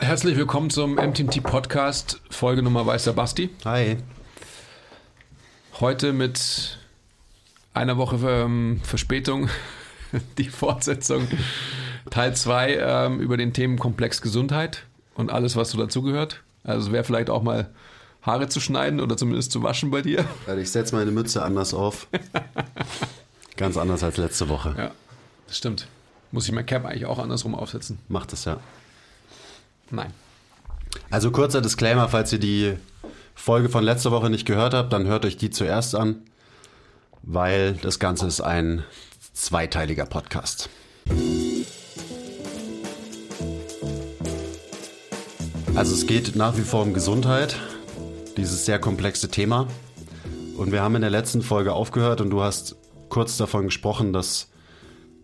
Herzlich willkommen zum MTMT Podcast, Folge Nummer Weißer Basti. Hi. Heute mit einer Woche ähm, Verspätung die Fortsetzung Teil 2 ähm, über den Themenkomplex Gesundheit und alles, was so dazugehört. Also wäre vielleicht auch mal Haare zu schneiden oder zumindest zu waschen bei dir. Also ich setze meine Mütze anders auf. Ganz anders als letzte Woche. Ja, das stimmt. Muss ich mein Cap eigentlich auch andersrum aufsetzen? Macht das ja. Nein. Also kurzer Disclaimer, falls ihr die Folge von letzter Woche nicht gehört habt, dann hört euch die zuerst an, weil das Ganze ist ein zweiteiliger Podcast. Also es geht nach wie vor um Gesundheit, dieses sehr komplexe Thema. Und wir haben in der letzten Folge aufgehört und du hast kurz davon gesprochen, dass,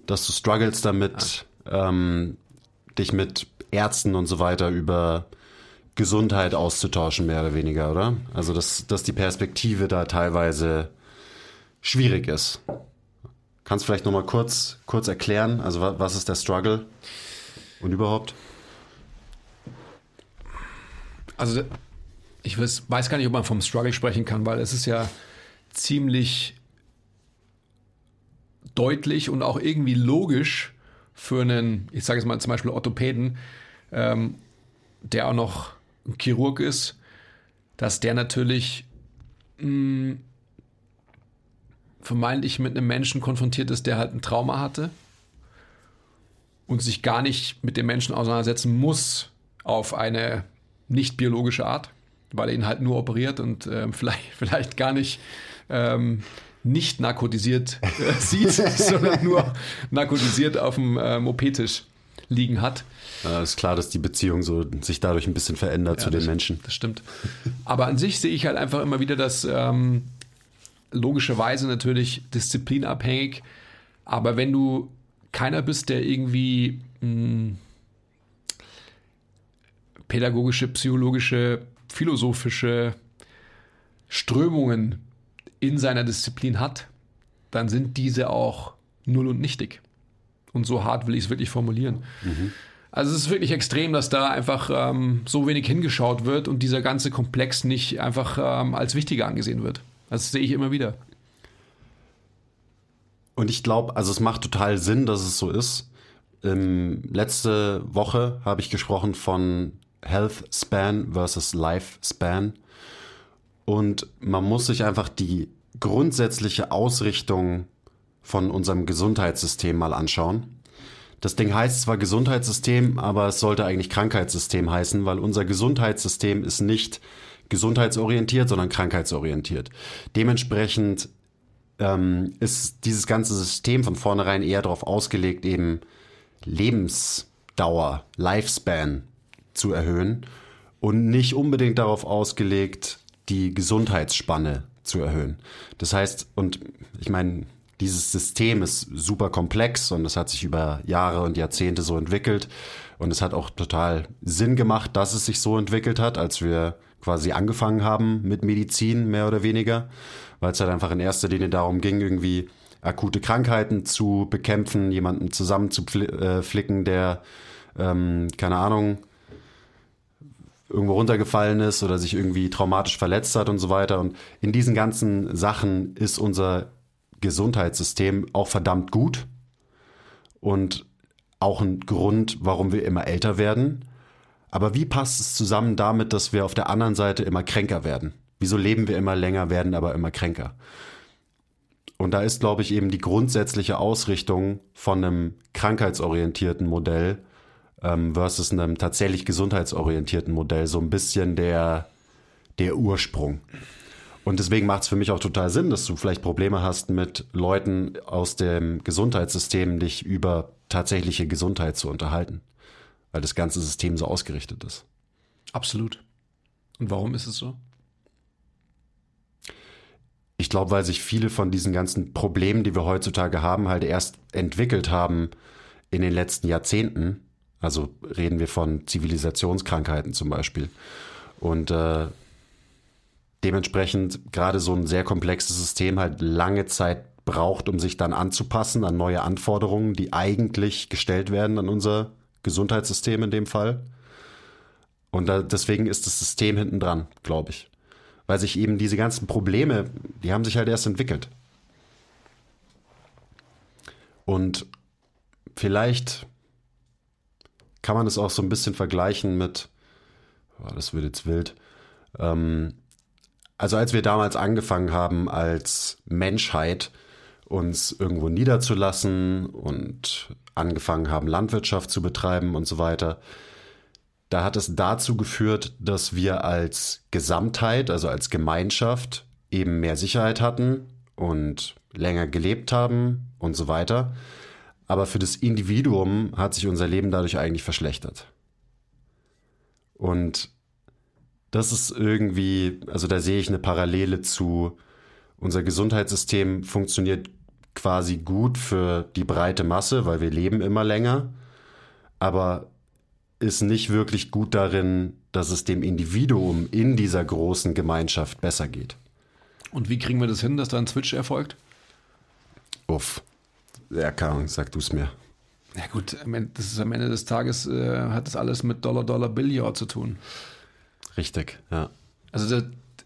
dass du struggles damit, ähm, dich mit Ärzten und so weiter über Gesundheit auszutauschen, mehr oder weniger, oder? Also, dass, dass die Perspektive da teilweise schwierig ist. Kannst du vielleicht nochmal kurz, kurz erklären, also was ist der Struggle und überhaupt? Also, ich weiß, weiß gar nicht, ob man vom Struggle sprechen kann, weil es ist ja ziemlich deutlich und auch irgendwie logisch für einen, ich sage es mal zum Beispiel Orthopäden, ähm, der auch noch Chirurg ist, dass der natürlich mh, mm, vermeintlich mit einem Menschen konfrontiert ist, der halt ein Trauma hatte und sich gar nicht mit dem Menschen auseinandersetzen muss auf eine nicht biologische Art, weil er ihn halt nur operiert und äh, vielleicht, vielleicht gar nicht ähm, nicht narkotisiert äh, sieht, sondern nur narkotisiert auf dem ähm, OP-Tisch liegen hat. Ja, ist klar, dass die Beziehung so sich dadurch ein bisschen verändert ja, zu den Menschen. Das stimmt. Aber an sich sehe ich halt einfach immer wieder, dass ähm, logischerweise natürlich disziplinabhängig, aber wenn du keiner bist, der irgendwie mh, hm, pädagogische, psychologische, philosophische Strömungen in seiner Disziplin hat, dann sind diese auch null und nichtig. Und so hart will ich es wirklich formulieren. Mhm. Also es ist wirklich extrem, dass da einfach ähm, so wenig hingeschaut wird und dieser ganze Komplex nicht einfach ähm, als wichtiger angesehen wird. Das sehe ich immer wieder. Und ich glaube, also es macht total Sinn, dass es so ist. Ähm, letzte Woche habe ich gesprochen von Health Span versus Life Span. Und man muss sich einfach die grundsätzliche Ausrichtung von unserem Gesundheitssystem mal anschauen. Das Ding heißt zwar Gesundheitssystem, aber es sollte eigentlich Krankheitssystem heißen, weil unser Gesundheitssystem ist nicht gesundheitsorientiert, sondern krankheitsorientiert. Dementsprechend ähm, ist dieses ganze System von vornherein eher darauf ausgelegt, eben Lebensdauer, Lifespan zu erhöhen und nicht unbedingt darauf ausgelegt, die Gesundheitsspanne zu erhöhen. Das heißt, und ich meine, dieses System ist super komplex und es hat sich über Jahre und Jahrzehnte so entwickelt. Und es hat auch total Sinn gemacht, dass es sich so entwickelt hat, als wir quasi angefangen haben mit Medizin, mehr oder weniger, weil es halt einfach in erster Linie darum ging, irgendwie akute Krankheiten zu bekämpfen, jemanden zusammenzuflicken, äh, der, ähm, keine Ahnung, irgendwo runtergefallen ist oder sich irgendwie traumatisch verletzt hat und so weiter. Und in diesen ganzen Sachen ist unser Gesundheitssystem auch verdammt gut und auch ein Grund, warum wir immer älter werden. Aber wie passt es zusammen damit, dass wir auf der anderen Seite immer kränker werden? Wieso leben wir immer länger, werden aber immer kränker? Und da ist, glaube ich, eben die grundsätzliche Ausrichtung von einem krankheitsorientierten Modell ähm, versus einem tatsächlich gesundheitsorientierten Modell so ein bisschen der, der Ursprung. Und deswegen macht es für mich auch total Sinn, dass du vielleicht Probleme hast, mit Leuten aus dem Gesundheitssystem dich über tatsächliche Gesundheit zu unterhalten, weil das ganze System so ausgerichtet ist. Absolut. Und warum ist es so? Ich glaube, weil sich viele von diesen ganzen Problemen, die wir heutzutage haben, halt erst entwickelt haben in den letzten Jahrzehnten also reden wir von Zivilisationskrankheiten zum Beispiel. Und äh, dementsprechend gerade so ein sehr komplexes System halt lange Zeit braucht, um sich dann anzupassen an neue Anforderungen, die eigentlich gestellt werden an unser Gesundheitssystem in dem Fall. Und da, deswegen ist das System hinten dran, glaube ich. Weil sich eben diese ganzen Probleme, die haben sich halt erst entwickelt. Und vielleicht kann man es auch so ein bisschen vergleichen mit, oh, das wird jetzt wild, ähm, also als wir damals angefangen haben als Menschheit uns irgendwo niederzulassen und angefangen haben Landwirtschaft zu betreiben und so weiter, da hat es dazu geführt, dass wir als Gesamtheit, also als Gemeinschaft eben mehr Sicherheit hatten und länger gelebt haben und so weiter. Aber für das Individuum hat sich unser Leben dadurch eigentlich verschlechtert. Und das ist irgendwie, also da sehe ich eine Parallele zu, unser Gesundheitssystem funktioniert quasi gut für die breite Masse, weil wir leben immer länger, aber ist nicht wirklich gut darin, dass es dem Individuum in dieser großen Gemeinschaft besser geht. Und wie kriegen wir das hin, dass da ein Switch erfolgt? Uff. Ja, keine sag du es mir. Ja gut, das ist am Ende des Tages äh, hat das alles mit Dollar Dollar Billiard zu tun. Richtig, ja. Also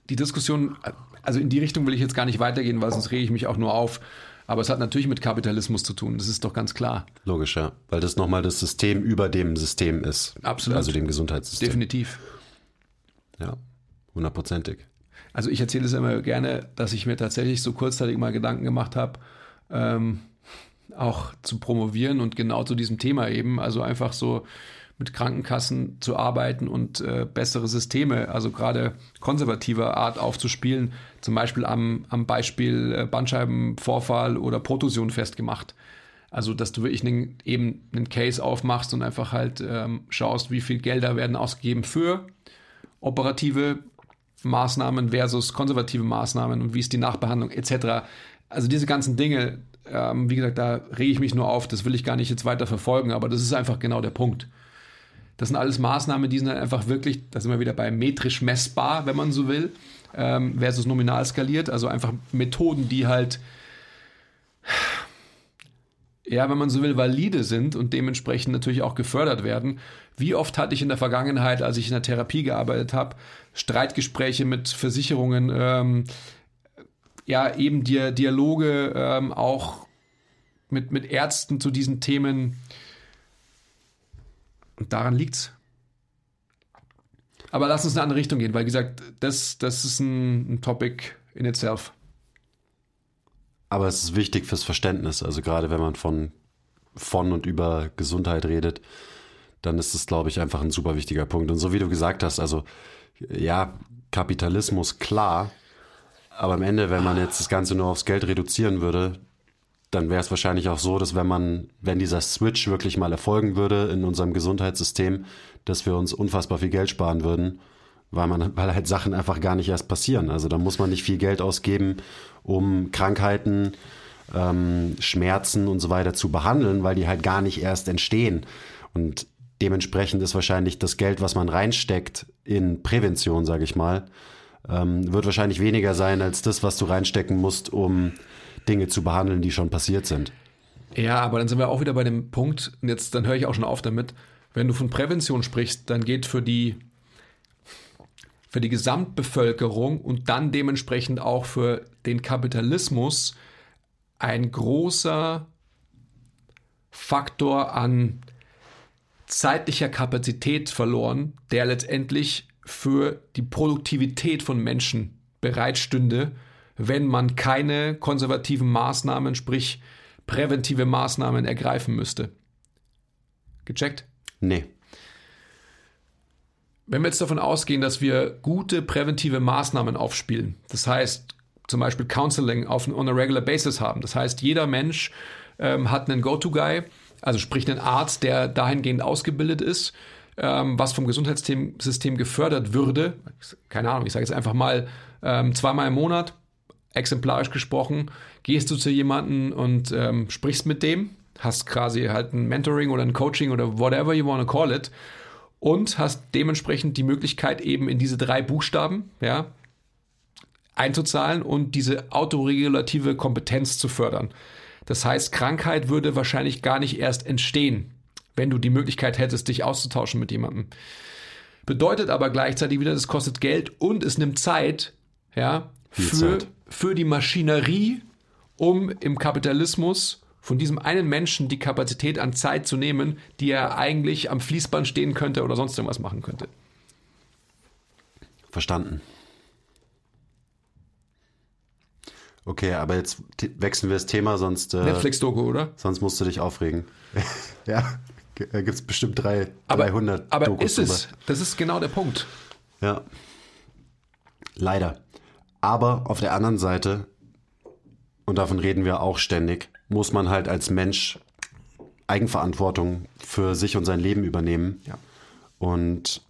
die Diskussion, also in die Richtung will ich jetzt gar nicht weitergehen, weil sonst rege ich mich auch nur auf. Aber es hat natürlich mit Kapitalismus zu tun, das ist doch ganz klar. Logisch, ja. Weil das nochmal das System über dem System ist. Absolut. Also dem Gesundheitssystem. Definitiv. Ja, hundertprozentig. Also ich erzähle es immer gerne, dass ich mir tatsächlich so kurzzeitig mal Gedanken gemacht habe, ähm, auch zu promovieren und genau zu diesem Thema eben. Also einfach so mit Krankenkassen zu arbeiten und äh, bessere Systeme, also gerade konservativer Art aufzuspielen, zum Beispiel am, am Beispiel äh, Bandscheibenvorfall oder Protusion festgemacht. Also, dass du wirklich einen, eben einen Case aufmachst und einfach halt ähm, schaust, wie viel Gelder werden ausgegeben für operative Maßnahmen versus konservative Maßnahmen und wie ist die Nachbehandlung etc. Also diese ganzen Dinge, ähm, wie gesagt, da rege ich mich nur auf, das will ich gar nicht jetzt weiter verfolgen, aber das ist einfach genau der Punkt. Das sind alles Maßnahmen, die sind dann einfach wirklich, da sind wir wieder bei metrisch messbar, wenn man so will, ähm, versus nominal skaliert. Also einfach Methoden, die halt, ja, wenn man so will, valide sind und dementsprechend natürlich auch gefördert werden. Wie oft hatte ich in der Vergangenheit, als ich in der Therapie gearbeitet habe, Streitgespräche mit Versicherungen, ähm, ja, eben Dialoge ähm, auch mit, mit Ärzten zu diesen Themen und daran liegt's. Aber lass uns in eine andere Richtung gehen, weil, wie gesagt, das, das ist ein, ein Topic in itself. Aber es ist wichtig fürs Verständnis. Also gerade wenn man von, von und über Gesundheit redet, dann ist es, glaube ich, einfach ein super wichtiger Punkt. Und so wie du gesagt hast, also ja, Kapitalismus, klar. Aber am Ende, wenn man jetzt das Ganze nur aufs Geld reduzieren würde, dann wäre es wahrscheinlich auch so, dass wenn man, wenn dieser Switch wirklich mal erfolgen würde in unserem Gesundheitssystem, dass wir uns unfassbar viel Geld sparen würden, weil man, weil halt Sachen einfach gar nicht erst passieren. Also da muss man nicht viel Geld ausgeben, um Krankheiten, ähm, Schmerzen und so weiter zu behandeln, weil die halt gar nicht erst entstehen. Und dementsprechend ist wahrscheinlich das Geld, was man reinsteckt in Prävention, sage ich mal, ähm, wird wahrscheinlich weniger sein als das, was du reinstecken musst, um Dinge zu behandeln, die schon passiert sind. Ja, aber dann sind wir auch wieder bei dem Punkt, und jetzt dann höre ich auch schon auf damit, wenn du von Prävention sprichst, dann geht für die für die Gesamtbevölkerung und dann dementsprechend auch für den Kapitalismus ein großer Faktor an zeitlicher Kapazität verloren, der letztendlich für die Produktivität von Menschen bereitstünde, wenn man keine konservativen Maßnahmen, sprich präventive Maßnahmen ergreifen müsste. Gecheckt? Nee. Wenn wir jetzt davon ausgehen, dass wir gute präventive Maßnahmen aufspielen, das heißt zum Beispiel Counseling auf, on a regular basis haben, das heißt jeder Mensch ähm, hat einen Go-To-Guy, also sprich einen Arzt, der dahingehend ausgebildet ist, ähm, was vom Gesundheitssystem gefördert würde, keine Ahnung, ich sage jetzt einfach mal ähm, zweimal im Monat, exemplarisch gesprochen, gehst du zu jemandem und ähm, sprichst mit dem, hast quasi halt ein Mentoring oder ein Coaching oder whatever you want to call it und hast dementsprechend die Möglichkeit eben in diese drei Buchstaben, ja, einzuzahlen und diese autoregulative Kompetenz zu fördern. Das heißt, Krankheit würde wahrscheinlich gar nicht erst entstehen, wenn du die Möglichkeit hättest, dich auszutauschen mit jemandem. bedeutet aber gleichzeitig wieder, das kostet Geld und es nimmt Zeit, ja, für, Zeit. Für die Maschinerie, um im Kapitalismus von diesem einen Menschen die Kapazität an Zeit zu nehmen, die er eigentlich am Fließband stehen könnte oder sonst irgendwas machen könnte. Verstanden. Okay, aber jetzt wechseln wir das Thema, sonst, äh, Netflix-Doku, oder? sonst musst du dich aufregen. ja, da gibt es bestimmt drei, Aber, 300 aber Dokus ist es? Das ist genau der Punkt. Ja. Leider. Aber auf der anderen Seite, und davon reden wir auch ständig, muss man halt als Mensch Eigenverantwortung für sich und sein Leben übernehmen. Ja. Und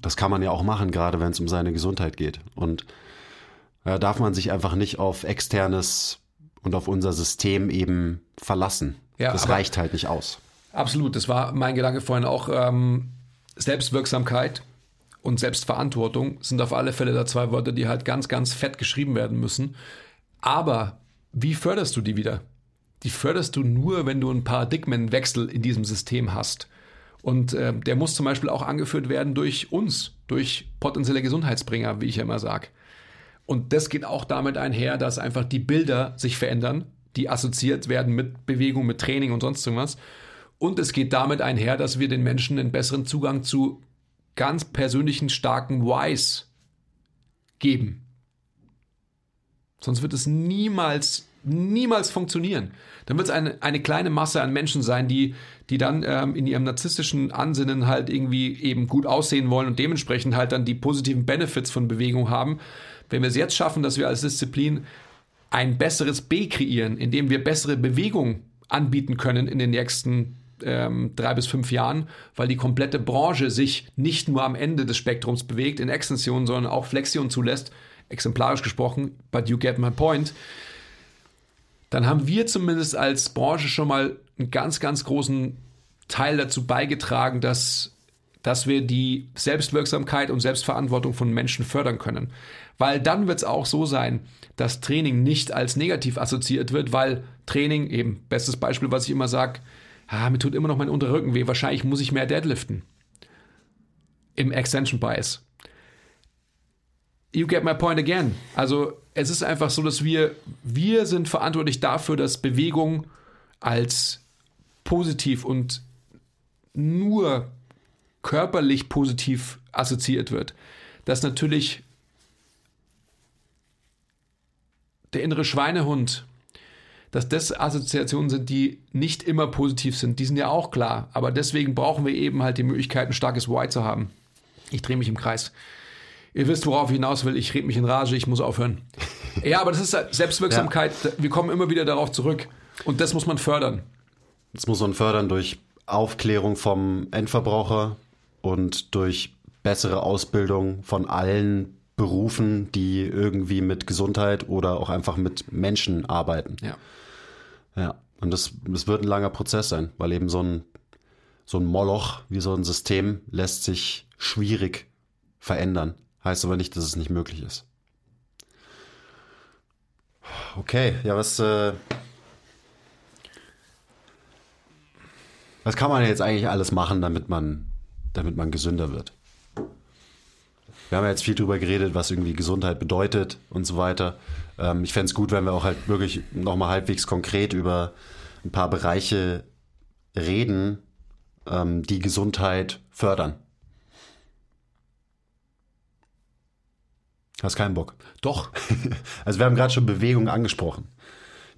das kann man ja auch machen, gerade wenn es um seine Gesundheit geht. Und da darf man sich einfach nicht auf externes und auf unser System eben verlassen. Ja, das reicht halt nicht aus. Absolut, das war mein Gedanke vorhin auch. Ähm, Selbstwirksamkeit und Selbstverantwortung sind auf alle Fälle da zwei Wörter, die halt ganz, ganz fett geschrieben werden müssen. Aber wie förderst du die wieder? Die förderst du nur, wenn du einen Paradigmenwechsel in diesem System hast. Und äh, der muss zum Beispiel auch angeführt werden durch uns, durch potenzielle Gesundheitsbringer, wie ich ja immer sage. Und das geht auch damit einher, dass einfach die Bilder sich verändern, die assoziiert werden mit Bewegung, mit Training und sonst irgendwas. Und es geht damit einher, dass wir den Menschen einen besseren Zugang zu ganz persönlichen, starken Whys geben. Sonst wird es niemals, niemals funktionieren. Dann wird es eine, eine kleine Masse an Menschen sein, die, die dann ähm, in ihrem narzisstischen Ansinnen halt irgendwie eben gut aussehen wollen und dementsprechend halt dann die positiven Benefits von Bewegung haben. Wenn wir es jetzt schaffen, dass wir als Disziplin ein besseres B kreieren, indem wir bessere Bewegung anbieten können in den nächsten ähm, drei bis fünf Jahren, weil die komplette Branche sich nicht nur am Ende des Spektrums bewegt in Extension, sondern auch Flexion zulässt, exemplarisch gesprochen, but you get my point, dann haben wir zumindest als Branche schon mal einen ganz, ganz großen Teil dazu beigetragen, dass, dass wir die Selbstwirksamkeit und Selbstverantwortung von Menschen fördern können. Weil dann wird es auch so sein, dass Training nicht als negativ assoziiert wird, weil Training, eben bestes Beispiel, was ich immer sage, ah, mir tut immer noch mein unterer Rücken weh, wahrscheinlich muss ich mehr deadliften. Im Extension Bias. You get my point again. Also es ist einfach so, dass wir, wir sind verantwortlich dafür, dass Bewegung als positiv und nur körperlich positiv assoziiert wird. Dass natürlich der innere Schweinehund, dass das Assoziationen sind, die nicht immer positiv sind. Die sind ja auch klar. Aber deswegen brauchen wir eben halt die Möglichkeit, ein starkes Why zu haben. Ich drehe mich im Kreis. Ihr wisst, worauf ich hinaus will. Ich rede mich in Rage, ich muss aufhören. Ja, aber das ist halt Selbstwirksamkeit. Wir kommen immer wieder darauf zurück. Und das muss man fördern. Das muss man fördern durch Aufklärung vom Endverbraucher und durch bessere Ausbildung von allen Berufen, die irgendwie mit Gesundheit oder auch einfach mit Menschen arbeiten. Ja. Ja, und das, das wird ein langer Prozess sein, weil eben so ein, so ein Moloch wie so ein System lässt sich schwierig verändern. Heißt aber nicht, dass es nicht möglich ist. Okay, ja, was, äh, was kann man jetzt eigentlich alles machen, damit man, damit man gesünder wird? Wir haben ja jetzt viel drüber geredet, was irgendwie Gesundheit bedeutet und so weiter. Ähm, ich fände es gut, wenn wir auch halt wirklich nochmal halbwegs konkret über ein paar Bereiche reden, ähm, die Gesundheit fördern. Hast keinen Bock. Doch. Also wir haben gerade schon Bewegung angesprochen.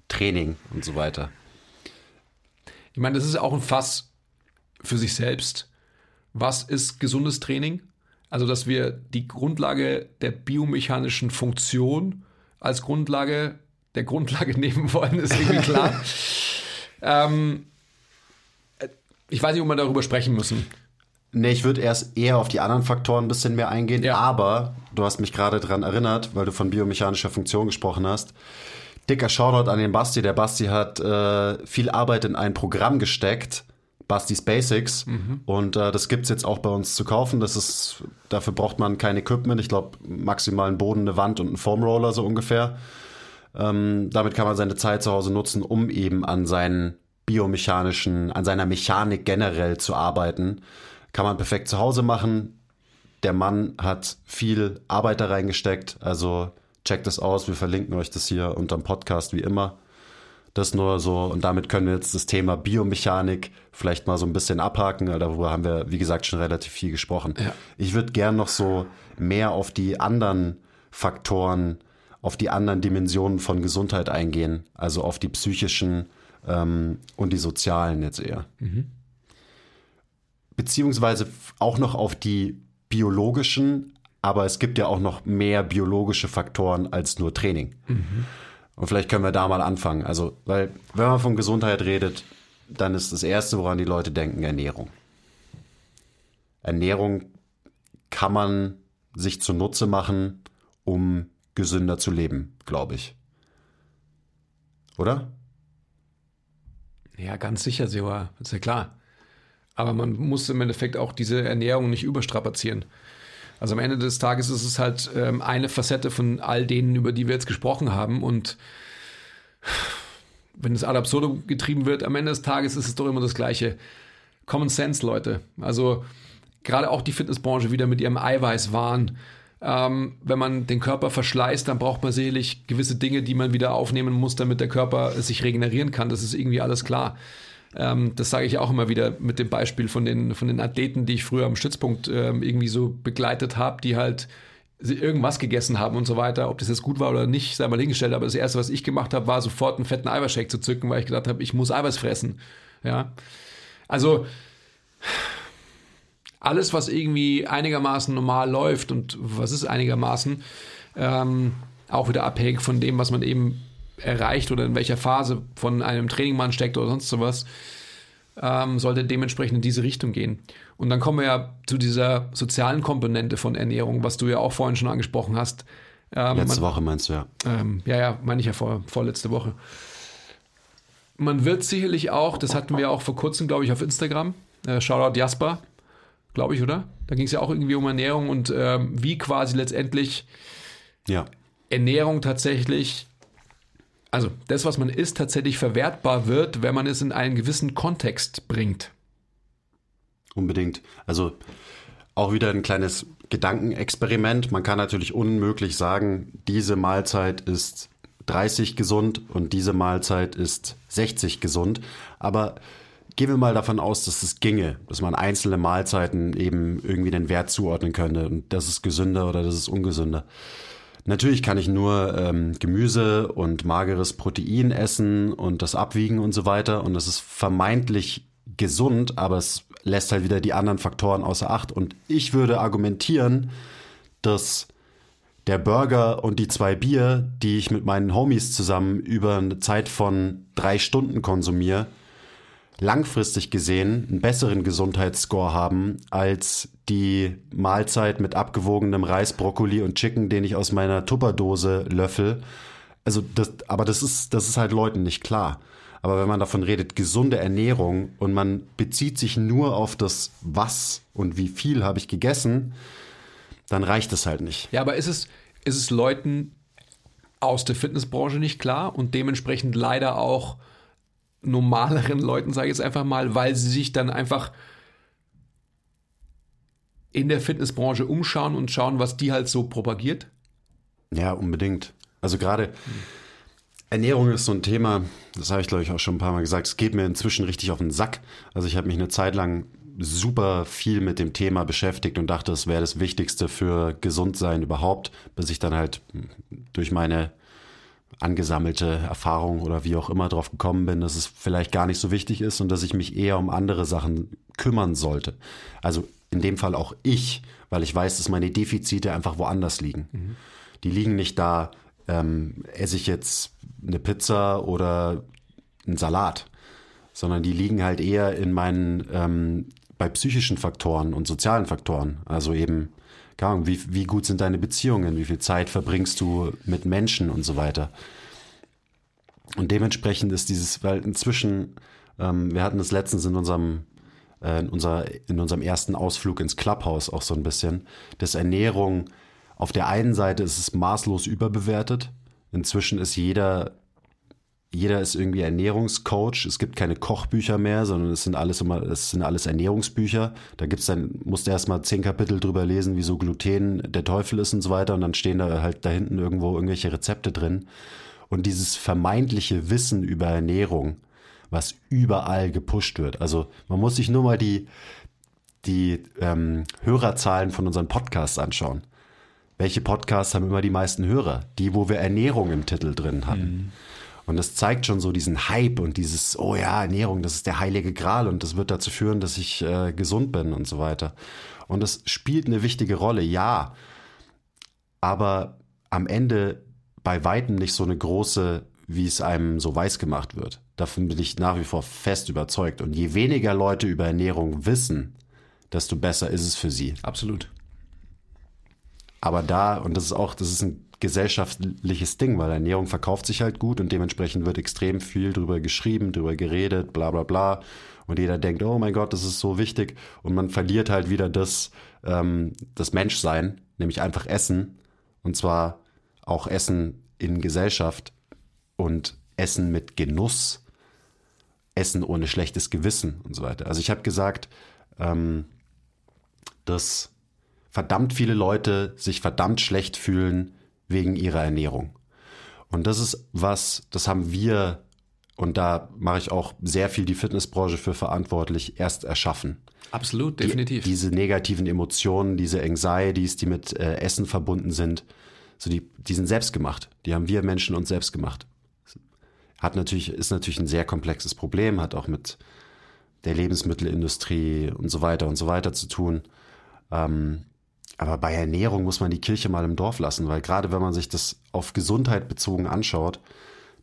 Training und so weiter. Ich meine, das ist auch ein Fass für sich selbst. Was ist gesundes Training? Also, dass wir die Grundlage der biomechanischen Funktion als Grundlage der Grundlage nehmen wollen, ist irgendwie klar. ähm, ich weiß nicht, ob wir darüber sprechen müssen. Nee, ich würde erst eher auf die anderen Faktoren ein bisschen mehr eingehen, Ja. aber du hast mich gerade dran erinnert, weil du von biomechanischer Funktion gesprochen hast. Dicker Shoutout an den Basti. Der Basti hat äh, viel Arbeit in ein Programm gesteckt, Bastis Basics. Und äh, das gibt's jetzt auch bei uns zu kaufen. Das ist, dafür braucht man kein Equipment. Ich glaube, maximal einen Boden, eine Wand und einen Foamroller so ungefähr. Ähm, damit kann man seine Zeit zu Hause nutzen, um eben an seinen biomechanischen, an seiner Mechanik generell zu arbeiten. Kann man perfekt zu Hause machen. Der Mann hat viel Arbeit da reingesteckt. Also checkt es aus. Wir verlinken euch das hier unterm Podcast wie immer. Das nur so, und damit können wir jetzt das Thema Biomechanik vielleicht mal so ein bisschen abhaken. Darüber haben wir, wie gesagt, schon relativ viel gesprochen. Ja. Ich würde gern noch so mehr auf die anderen Faktoren, auf die anderen Dimensionen von Gesundheit eingehen. Also auf die psychischen ähm, und die sozialen jetzt eher. Beziehungsweise auch noch auf die biologischen, aber es gibt ja auch noch mehr biologische Faktoren als nur Training. Und vielleicht können wir da mal anfangen. Also, weil, wenn man von Gesundheit redet, dann ist das Erste, woran die Leute denken, Ernährung. Ernährung kann man sich zunutze machen, um gesünder zu leben, glaube ich. Oder? Ja, ganz sicher, Sewa, ist ja klar. Aber man muss im Endeffekt auch diese Ernährung nicht überstrapazieren. Also am Ende des Tages ist es halt ähm, eine Facette von all denen, über die wir jetzt gesprochen haben. Und wenn es ad absurdum getrieben wird, am Ende des Tages ist es doch immer das Gleiche. Common Sense, Leute. Also gerade auch die Fitnessbranche wieder mit ihrem Eiweißwahn. Ähm, wenn man den Körper verschleißt, dann braucht man sicherlich gewisse Dinge, die man wieder aufnehmen muss, damit der Körper sich regenerieren kann. Das ist irgendwie alles klar. Ähm, das sage ich auch immer wieder mit dem Beispiel von den, von den Athleten, die ich früher am Stützpunkt ähm, irgendwie so begleitet habe, die halt irgendwas gegessen haben und so weiter. Ob das jetzt gut war oder nicht, sei mal hingestellt. Aber das Erste, was ich gemacht habe, war sofort einen fetten Eiweißshake zu zücken, weil ich gedacht habe, ich muss Eiweiß fressen. Ja, also alles, was irgendwie einigermaßen normal läuft und was ist einigermaßen, ähm, auch wieder abhängig von dem, was man eben erreicht oder in welcher Phase von einem Training man steckt oder sonst sowas, ähm, sollte dementsprechend in diese Richtung gehen. Und dann kommen wir ja zu dieser sozialen Komponente von Ernährung, was du ja auch vorhin schon angesprochen hast. Ähm, Letzte man, Woche meinst du ja. ähm, ja, ja, meine ich ja vor, vorletzte Woche. Man wird sicherlich auch, das hatten wir auch vor kurzem, glaube ich, auf Instagram, äh, Shoutout Jasper, glaube ich, oder? Da ging es ja auch irgendwie um Ernährung und ähm, wie quasi letztendlich Ja. Ernährung tatsächlich, also das, was man isst, tatsächlich verwertbar wird, wenn man es in einen gewissen Kontext bringt. Unbedingt. Also auch wieder ein kleines Gedankenexperiment. Man kann natürlich unmöglich sagen, diese Mahlzeit ist 30 gesund und diese Mahlzeit ist 60 gesund. Aber gehen wir mal davon aus, dass es ginge, dass man einzelne Mahlzeiten eben irgendwie den Wert zuordnen könnte und das ist gesünder oder das ist ungesünder. Natürlich kann ich nur ähm, Gemüse und mageres Protein essen und das abwiegen und so weiter und das ist vermeintlich gesund, aber es lässt halt wieder die anderen Faktoren außer Acht. Und ich würde argumentieren, dass der Burger und die zwei Bier, die ich mit meinen Homies zusammen über eine Zeit von drei Stunden konsumiere, langfristig gesehen einen besseren Gesundheitsscore haben als die Mahlzeit mit abgewogenem Reis, Brokkoli und Chicken, den ich aus meiner Tupperdose löffel. Also das, aber das ist, das ist halt Leuten nicht klar. Aber wenn man davon redet, gesunde Ernährung und man bezieht sich nur auf das Was und wie viel habe ich gegessen, dann reicht es halt nicht. Ja, aber ist es, ist es Leuten aus der Fitnessbranche nicht klar und dementsprechend leider auch normaleren Leuten, sage ich jetzt einfach mal, weil sie sich dann einfach in der Fitnessbranche umschauen und schauen, was die halt so propagiert? Ja, unbedingt. Also gerade Ernährung ist so ein Thema, das habe ich glaube ich auch schon ein paar Mal gesagt, es geht mir inzwischen richtig auf den Sack. Also ich habe mich eine Zeit lang super viel mit dem Thema beschäftigt und dachte, es wäre das Wichtigste für Gesundsein überhaupt, bis ich dann halt durch meine angesammelte Erfahrung oder wie auch immer drauf gekommen bin, dass es vielleicht gar nicht so wichtig ist und dass ich mich eher um andere Sachen kümmern sollte. Also in dem Fall auch ich, weil ich weiß, dass meine Defizite einfach woanders liegen. Mhm. Die liegen nicht da, ähm, esse ich jetzt eine Pizza oder einen Salat, sondern die liegen halt eher in meinen ähm, bei psychischen Faktoren und sozialen Faktoren. Also eben, keine wie, wie gut sind deine Beziehungen, wie viel Zeit verbringst du mit Menschen und so weiter. Und dementsprechend ist dieses, weil inzwischen, ähm, wir hatten das letztens in unserem, äh, in, unser, in unserem ersten Ausflug ins Clubhouse auch so ein bisschen, dass Ernährung auf der einen Seite ist es maßlos überbewertet. Inzwischen ist jeder jeder ist irgendwie Ernährungscoach. Es gibt keine Kochbücher mehr, sondern es sind alles immer, es sind alles Ernährungsbücher. Da gibt's dann, musst du erstmal zehn Kapitel drüber lesen, wieso Gluten der Teufel ist und so weiter. Und dann stehen da halt da hinten irgendwo irgendwelche Rezepte drin. Und dieses vermeintliche Wissen über Ernährung, was überall gepusht wird. Also man muss sich nur mal die, die ähm, Hörerzahlen von unseren Podcasts anschauen. Welche Podcasts haben immer die meisten Hörer? Die, wo wir Ernährung im Titel drin hatten. Mhm. Und das zeigt schon so diesen Hype und dieses, oh ja, Ernährung, das ist der heilige Gral und das wird dazu führen, dass ich äh, gesund bin und so weiter. Und das spielt eine wichtige Rolle, ja. Aber am Ende bei weitem nicht so eine große, wie es einem so weiß gemacht wird. Davon bin ich nach wie vor fest überzeugt. Und je weniger Leute über Ernährung wissen, desto besser ist es für sie. Absolut. Aber da, und das ist auch, das ist ein gesellschaftliches Ding, weil Ernährung verkauft sich halt gut und dementsprechend wird extrem viel drüber geschrieben, drüber geredet, bla bla bla. Und jeder denkt, oh mein Gott, das ist so wichtig. Und man verliert halt wieder das, ähm, das Menschsein, nämlich einfach Essen. Und zwar auch Essen in Gesellschaft und Essen mit Genuss, Essen ohne schlechtes Gewissen und so weiter. Also ich habe gesagt, ähm, dass verdammt viele Leute sich verdammt schlecht fühlen wegen ihrer Ernährung. Und das ist was, das haben wir, und da mache ich auch sehr viel die Fitnessbranche für verantwortlich, erst erschaffen. Absolut, definitiv. Die, diese negativen Emotionen, diese Anxieties, die mit äh, Essen verbunden sind, so die, die sind selbst gemacht. Die haben wir Menschen uns selbst gemacht. Hat natürlich, ist natürlich ein sehr komplexes Problem, hat auch mit der Lebensmittelindustrie und so weiter und so weiter zu tun. Ähm, aber bei Ernährung muss man die Kirche mal im Dorf lassen, weil gerade wenn man sich das auf Gesundheit bezogen anschaut,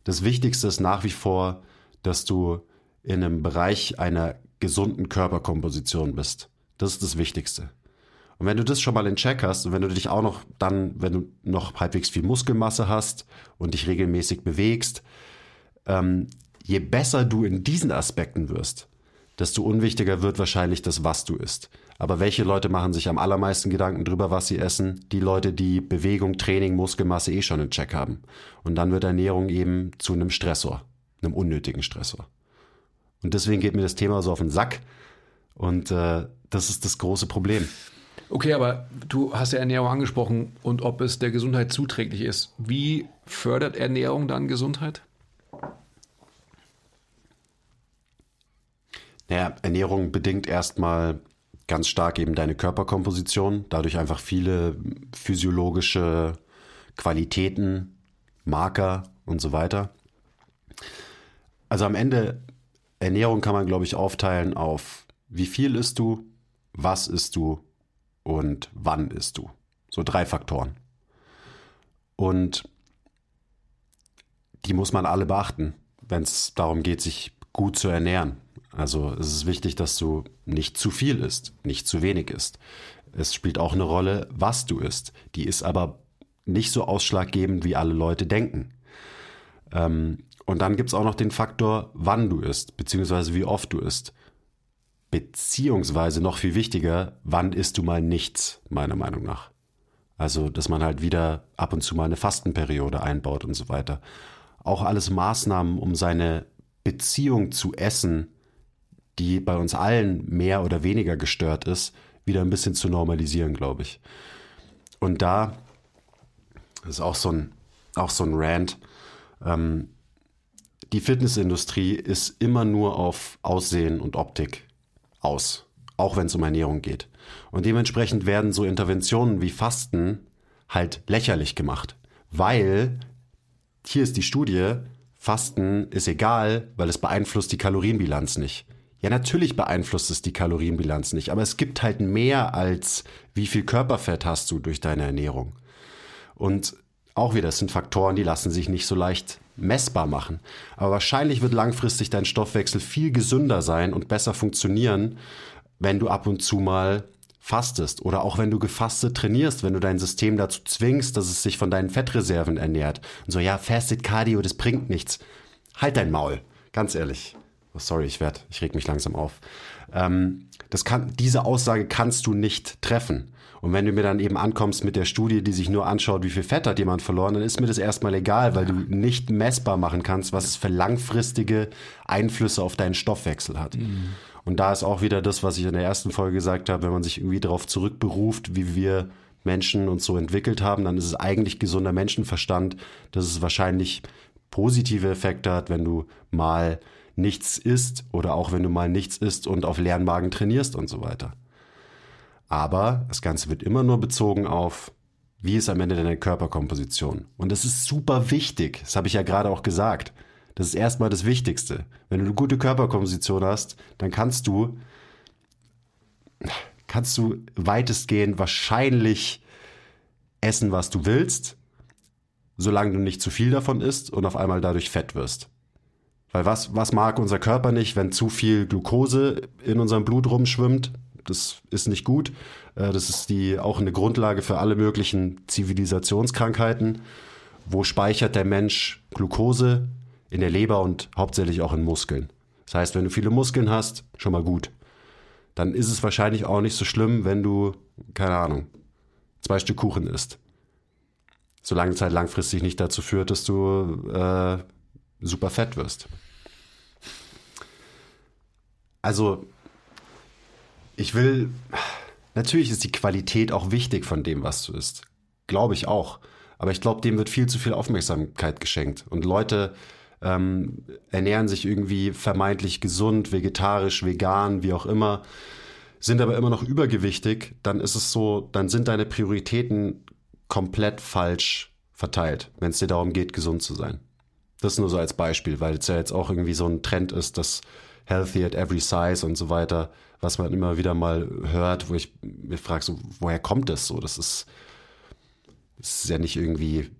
das Wichtigste ist nach wie vor, dass du in einem Bereich einer gesunden Körperkomposition bist. Das ist das Wichtigste. Und wenn du das schon mal in Check hast und wenn du dich auch noch dann, wenn du noch halbwegs viel Muskelmasse hast und dich regelmäßig bewegst, ähm, je besser du in diesen Aspekten wirst, desto unwichtiger wird wahrscheinlich das, was du isst. Aber welche Leute machen sich am allermeisten Gedanken drüber, was sie essen? Die Leute, die Bewegung, Training, Muskelmasse eh schon in Check haben. Und dann wird Ernährung eben zu einem Stressor, einem unnötigen Stressor. Und deswegen geht mir das Thema so auf den Sack. Und äh, das ist das große Problem. Okay, aber du hast ja Ernährung angesprochen und ob es der Gesundheit zuträglich ist. Wie fördert Ernährung dann Gesundheit? Naja, Ernährung bedingt erstmal ganz stark eben deine Körperkomposition, dadurch einfach viele physiologische Qualitäten, Marker und so weiter. Also am Ende, Ernährung kann man, glaube ich, aufteilen auf wie viel isst du, was isst du und wann isst du. So drei Faktoren. Und die muss man alle beachten, wenn es darum geht, sich gut zu ernähren. Also es ist wichtig, dass du nicht zu viel isst, nicht zu wenig isst. Es spielt auch eine Rolle, was du isst. Die ist aber nicht so ausschlaggebend, wie alle Leute denken. Ähm, und dann gibt es auch noch den Faktor, wann du isst, beziehungsweise wie oft du isst. Beziehungsweise noch viel wichtiger, wann isst du mal nichts, meiner Meinung nach. Also, dass man halt wieder ab und zu mal eine Fastenperiode einbaut und so weiter. Auch alles Maßnahmen, um seine Beziehung zu Essen die bei uns allen mehr oder weniger gestört ist, wieder ein bisschen zu normalisieren, glaube ich. Und da ist auch so ein, auch so ein Rant. Ähm, die Fitnessindustrie ist immer nur auf Aussehen und Optik aus, auch wenn es um Ernährung geht. Und dementsprechend werden so Interventionen wie Fasten halt lächerlich gemacht, weil hier ist die Studie, Fasten ist egal, weil es beeinflusst die Kalorienbilanz nicht. Ja, natürlich beeinflusst es die Kalorienbilanz nicht, aber es gibt halt mehr als wie viel Körperfett hast du durch deine Ernährung. Und auch wieder, das sind Faktoren, die lassen sich nicht so leicht messbar machen. Aber wahrscheinlich wird langfristig dein Stoffwechsel viel gesünder sein und besser funktionieren, wenn du ab und zu mal fastest oder auch wenn du gefastet trainierst, wenn du dein System dazu zwingst, dass es sich von deinen Fettreserven ernährt. Und so, ja, Fasted Cardio, das bringt nichts. Halt dein Maul, ganz ehrlich. Sorry, ich werde, ich reg mich langsam auf. Ähm, das kann, diese Aussage kannst du nicht treffen. Und wenn du mir dann eben ankommst mit der Studie, die sich nur anschaut, wie viel Fett hat jemand verloren, dann ist mir das erstmal egal, weil du nicht messbar machen kannst, was es für langfristige Einflüsse auf deinen Stoffwechsel hat. Mhm. Und da ist auch wieder das, was ich in der ersten Folge gesagt habe, wenn man sich irgendwie darauf zurückberuft, wie wir Menschen uns so entwickelt haben, dann ist es eigentlich gesunder Menschenverstand, dass es wahrscheinlich positive Effekte hat, wenn du mal nichts isst oder auch wenn du mal nichts isst und auf leeren Magen trainierst und so weiter. Aber das Ganze wird immer nur bezogen auf, wie ist am Ende deine Körperkomposition. Und das ist super wichtig. Das habe ich ja gerade auch gesagt. Das ist erstmal das Wichtigste. Wenn du eine gute Körperkomposition hast, dann kannst du, kannst du weitestgehend wahrscheinlich essen, was du willst, solange du nicht zu viel davon isst und auf einmal dadurch fett wirst. Weil was, was mag unser Körper nicht, wenn zu viel Glucose in unserem Blut rumschwimmt? Das ist nicht gut. Äh, das ist die, auch eine Grundlage für alle möglichen Zivilisationskrankheiten. Wo speichert der Mensch Glucose? In der Leber und hauptsächlich auch in Muskeln. Das heißt, wenn du viele Muskeln hast, schon mal gut. Dann ist es wahrscheinlich auch nicht so schlimm, wenn du, keine Ahnung, zwei Stück Kuchen isst. Solange es halt langfristig nicht dazu führt, dass du äh, super fett wirst. Also, ich will, natürlich ist die Qualität auch wichtig von dem, was du isst. Glaube ich auch. Aber ich glaube, dem wird viel zu viel Aufmerksamkeit geschenkt. Und Leute ähm, ernähren sich irgendwie vermeintlich gesund, vegetarisch, vegan, wie auch immer, sind aber immer noch übergewichtig. Dann ist es so, dann sind deine Prioritäten komplett falsch verteilt, wenn es dir darum geht, gesund zu sein. Das nur so als Beispiel, weil es ja jetzt auch irgendwie so ein Trend ist, dass healthy at every size und so weiter, was man immer wieder mal hört, wo ich mir frage, so, woher kommt das so? Das ist, das ist ja nicht irgendwie,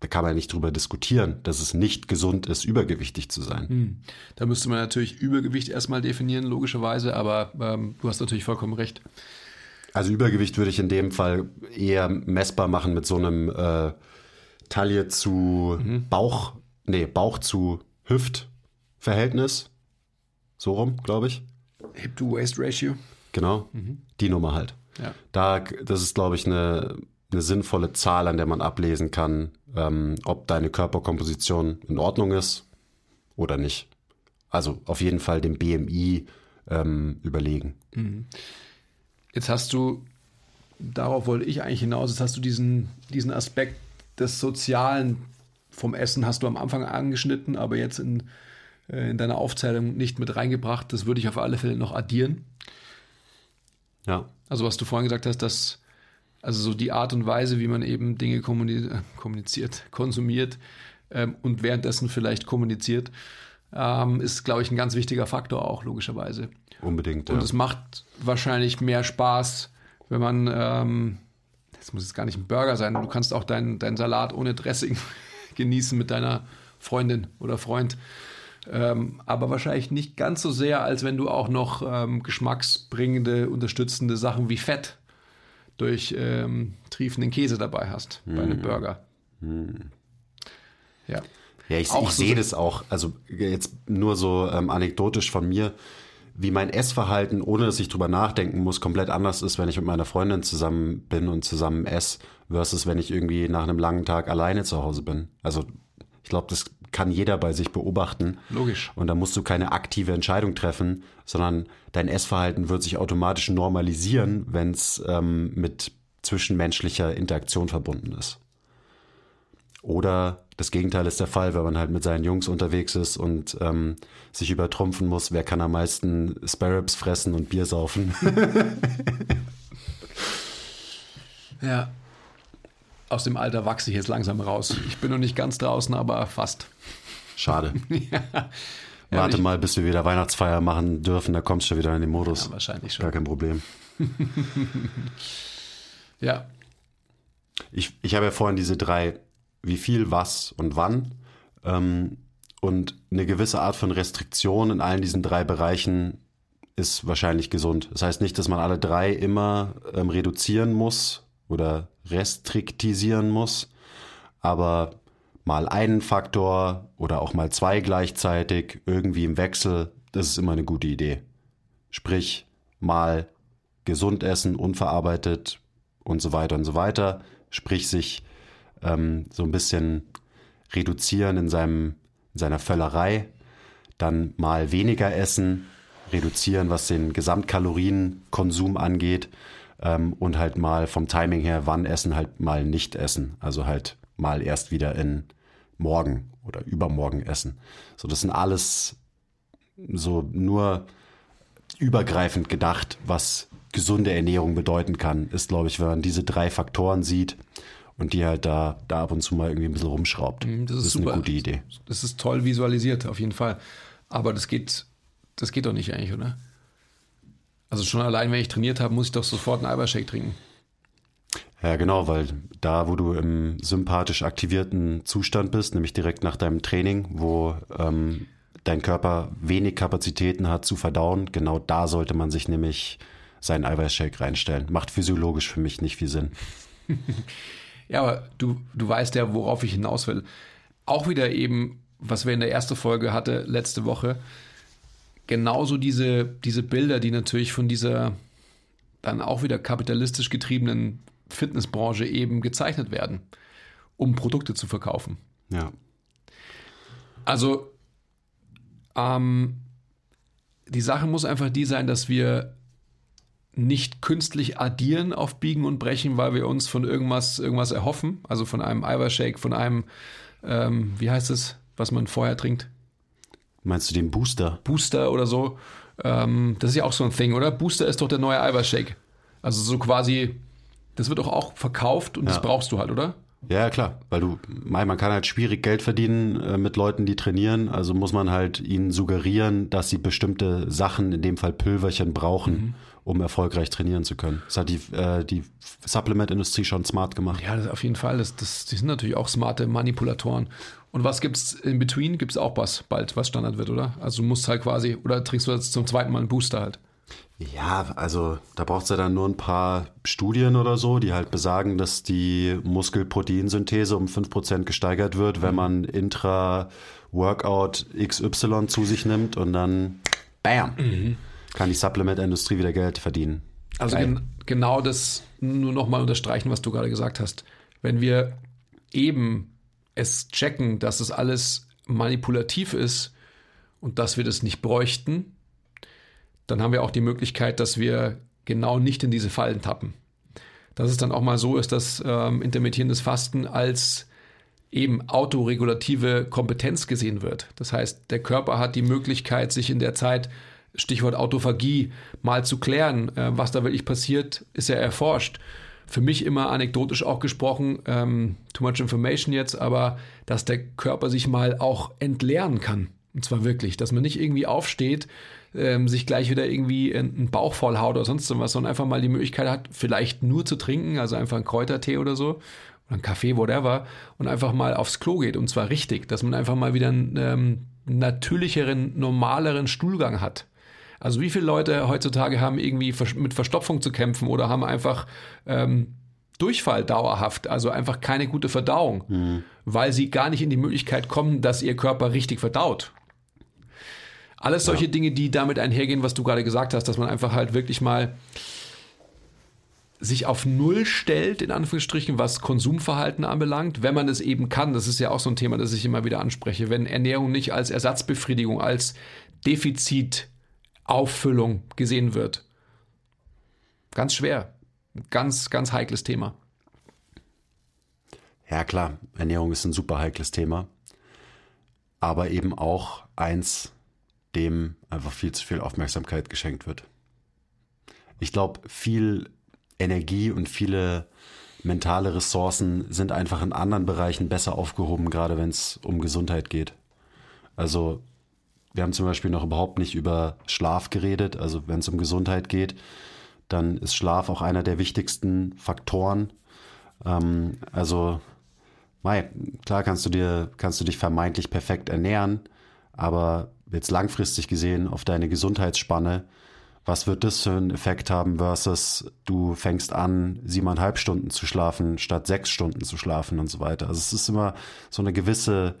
da kann man ja nicht drüber diskutieren, dass es nicht gesund ist, übergewichtig zu sein. Hm. Da müsste man natürlich Übergewicht erstmal definieren, logischerweise, aber ähm, du hast natürlich vollkommen recht. Also Übergewicht würde ich in dem Fall eher messbar machen mit so einem äh, Taille zu mhm. Bauch, nee, Bauch zu Hüft-Verhältnis. So rum, glaube ich. Hip-to-Waist-Ratio. Genau, mhm. die Nummer halt. Ja. Da, das ist, glaube ich, eine, eine sinnvolle Zahl, an der man ablesen kann, ähm, ob deine Körperkomposition in Ordnung ist oder nicht. Also auf jeden Fall dem BMI ähm, überlegen. Mhm. Jetzt hast du, darauf wollte ich eigentlich hinaus, jetzt hast du diesen, diesen Aspekt des Sozialen vom Essen hast du am Anfang angeschnitten, aber jetzt in, äh, in deiner Aufzählung nicht mit reingebracht. Das würde ich auf alle Fälle noch addieren. Ja. Also was du vorhin gesagt hast, dass also so die Art und Weise, wie man eben Dinge kommuniziert, konsumiert ähm, und währenddessen vielleicht kommuniziert, ähm, ist, glaube ich, ein ganz wichtiger Faktor auch, logischerweise. Unbedingt. Und ja. es macht wahrscheinlich mehr Spaß, wenn man, ähm, das muss jetzt gar nicht ein Burger sein, du kannst auch deinen dein Salat ohne Dressing genießen mit deiner Freundin oder Freund. Ähm, aber wahrscheinlich nicht ganz so sehr, als wenn du auch noch ähm, geschmacksbringende, unterstützende Sachen wie Fett durch ähm, triefenden Käse dabei hast mm. bei einem mhm. Burger. Mm. Ja. Ja, ich, ich sehe das auch, also jetzt nur so ähm, anekdotisch von mir, wie mein Essverhalten, ohne dass ich drüber nachdenken muss, komplett anders ist, wenn ich mit meiner Freundin zusammen bin und zusammen esse, versus wenn ich irgendwie nach einem langen Tag alleine zu Hause bin. Also ich glaube, das kann jeder bei sich beobachten. Logisch. Und da musst du keine aktive Entscheidung treffen, sondern dein Essverhalten wird sich automatisch normalisieren, wenn es ähm, mit zwischenmenschlicher Interaktion verbunden ist. Oder das Gegenteil ist der Fall, wenn man halt mit seinen Jungs unterwegs ist und ähm, sich übertrumpfen muss, wer kann am meisten Sparrows fressen und Bier saufen. ja. Aus dem Alter wachse ich jetzt langsam raus. Ich bin noch nicht ganz draußen, aber fast. Schade. ja. Warte mal, bis wir wieder Weihnachtsfeier machen dürfen, da kommst du wieder in den Modus. Ja, wahrscheinlich schon. Gar kein Problem. ja. Ich, ich habe ja vorhin diese drei wie viel, was und wann. Ähm, und eine gewisse Art von Restriktion in allen diesen drei Bereichen ist wahrscheinlich gesund. Das heißt nicht, dass man alle drei immer ähm, reduzieren muss oder restriktisieren muss, aber mal einen Faktor oder auch mal zwei gleichzeitig, irgendwie im Wechsel, das ist immer eine gute Idee. Sprich, mal gesund essen, unverarbeitet und so weiter und so weiter. Sprich, sich ähm, so ein bisschen reduzieren in, seinem, in seiner Völlerei. Dann mal weniger essen, reduzieren, was den Gesamtkalorienkonsum angeht. Ähm, und halt mal vom Timing her, wann essen, halt mal nicht essen. Also halt mal erst wieder in morgen oder übermorgen essen. So, das sind alles so nur übergreifend gedacht, was gesunde Ernährung bedeuten kann, ist, glaube ich, wenn man diese drei Faktoren sieht und die halt da, da ab und zu mal irgendwie ein bisschen rumschraubt. Mhm, das ist, das ist eine gute Idee. Das ist toll visualisiert, auf jeden Fall. Aber das geht, das geht doch nicht eigentlich, oder? Also schon allein, wenn ich trainiert habe, muss ich doch sofort einen Eiweißshake trinken. Ja, genau, weil da, wo du im sympathisch aktivierten Zustand bist, nämlich direkt nach deinem Training, wo ähm, dein Körper wenig Kapazitäten hat zu verdauen, genau da sollte man sich nämlich seinen Eiweißshake reinstellen. Macht physiologisch für mich nicht viel Sinn. ja, aber du, du weißt ja, worauf ich hinaus will. Auch wieder eben, was wir in der ersten Folge hatte letzte Woche, genauso diese, diese Bilder, die natürlich von dieser dann auch wieder kapitalistisch getriebenen Fitnessbranche eben gezeichnet werden, um Produkte zu verkaufen. Ja. Also ähm, die Sache muss einfach die sein, dass wir nicht künstlich addieren auf Biegen und Brechen, weil wir uns von irgendwas, irgendwas erhoffen. Also von einem Eiweißshake, von einem, ähm, wie heißt es, was man vorher trinkt? Meinst du den Booster? Booster oder so. Ähm, das ist ja auch so ein Thing, oder? Booster ist doch der neue Eiweißshake. Also so quasi, das wird doch auch verkauft und ja. das brauchst du halt, oder? Ja, klar, weil du, man kann halt schwierig Geld verdienen äh, mit Leuten, die trainieren, also muss man halt ihnen suggerieren, dass sie bestimmte Sachen, in dem Fall Pülverchen, brauchen, mhm. Um erfolgreich trainieren zu können. Das hat die, äh, die Supplement-Industrie schon smart gemacht. Ja, auf jeden Fall. Das, das, die sind natürlich auch smarte Manipulatoren. Und was gibt's in between? Gibt es auch was bald, was Standard wird, oder? Also du musst halt quasi, oder trinkst du jetzt zum zweiten Mal einen Booster halt? Ja, also da braucht es ja dann nur ein paar Studien oder so, die halt besagen, dass die Muskelproteinsynthese um 5% gesteigert wird, wenn mhm. man Intra-Workout XY zu sich nimmt und dann bam, mhm. Kann die Supplement-Industrie wieder Geld verdienen. Also gen genau das nur nochmal unterstreichen, was du gerade gesagt hast. Wenn wir eben es checken, dass es das alles manipulativ ist und dass wir das nicht bräuchten, dann haben wir auch die Möglichkeit, dass wir genau nicht in diese Fallen tappen. Dass es dann auch mal so ist, dass ähm, intermittierendes Fasten als eben autoregulative Kompetenz gesehen wird. Das heißt, der Körper hat die Möglichkeit, sich in der Zeit, Stichwort Autophagie, mal zu klären, äh, was da wirklich passiert, ist ja erforscht. Für mich immer anekdotisch auch gesprochen, ähm, too much information jetzt, aber dass der Körper sich mal auch entleeren kann. Und zwar wirklich, dass man nicht irgendwie aufsteht, ähm, sich gleich wieder irgendwie einen Bauch voll haut oder sonst was, sondern einfach mal die Möglichkeit hat, vielleicht nur zu trinken, also einfach einen Kräutertee oder so oder einen Kaffee, whatever, und einfach mal aufs Klo geht und zwar richtig, dass man einfach mal wieder einen ähm, natürlicheren, normaleren Stuhlgang hat. Also wie viele Leute heutzutage haben irgendwie mit Verstopfung zu kämpfen oder haben einfach ähm, Durchfall dauerhaft, also einfach keine gute Verdauung, mhm. weil sie gar nicht in die Möglichkeit kommen, dass ihr Körper richtig verdaut. Alles solche ja. Dinge, die damit einhergehen, was du gerade gesagt hast, dass man einfach halt wirklich mal sich auf Null stellt, in Anführungsstrichen, was Konsumverhalten anbelangt, wenn man es eben kann. Das ist ja auch so ein Thema, das ich immer wieder anspreche. Wenn Ernährung nicht als Ersatzbefriedigung, als Defizitauffüllung gesehen wird. Ganz schwer. Ganz, ganz heikles Thema. Ja, klar. Ernährung ist ein super heikles Thema. Aber eben auch eins, dem einfach viel zu viel Aufmerksamkeit geschenkt wird. Ich glaube, viel Energie und viele mentale Ressourcen sind einfach in anderen Bereichen besser aufgehoben, gerade wenn es um Gesundheit geht. Also wir haben zum Beispiel noch überhaupt nicht über Schlaf geredet. Also wenn es um Gesundheit geht, dann ist Schlaf auch einer der wichtigsten Faktoren. Ähm, also, mei, klar kannst du dir, kannst du dich vermeintlich perfekt ernähren, aber jetzt langfristig gesehen auf deine Gesundheitsspanne was wird das für einen Effekt haben versus du fängst an, siebeneinhalb Stunden zu schlafen, statt sechs Stunden zu schlafen und so weiter. Also es ist immer so eine gewisse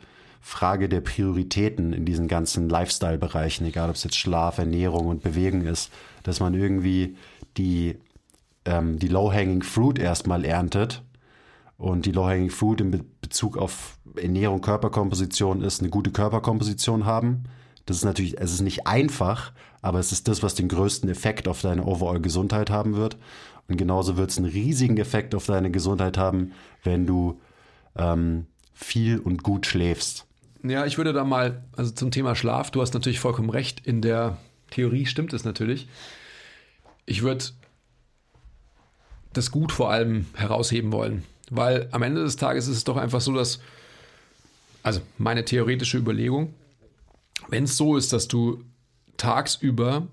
Frage der Prioritäten in diesen ganzen Lifestyle-Bereichen, egal ob es jetzt Schlaf, Ernährung und Bewegung ist, dass man irgendwie die, ähm, die Low-Hanging Fruit erstmal erntet. Und die Low-Hanging Fruit in Be Bezug auf Ernährung, Körperkomposition ist eine gute Körperkomposition haben. Das ist natürlich, es ist nicht einfach, aber es ist das, was den größten Effekt auf deine Overall-Gesundheit haben wird. Und genauso wird es einen riesigen Effekt auf deine Gesundheit haben, wenn du ähm, viel und gut schläfst. Ja, ich würde da mal, also zum Thema Schlaf, du hast natürlich vollkommen recht, in der Theorie stimmt es natürlich. Ich würde das Gut vor allem herausheben wollen, weil am Ende des Tages ist es doch einfach so, dass, also meine theoretische Überlegung, wenn es so ist, dass du tagsüber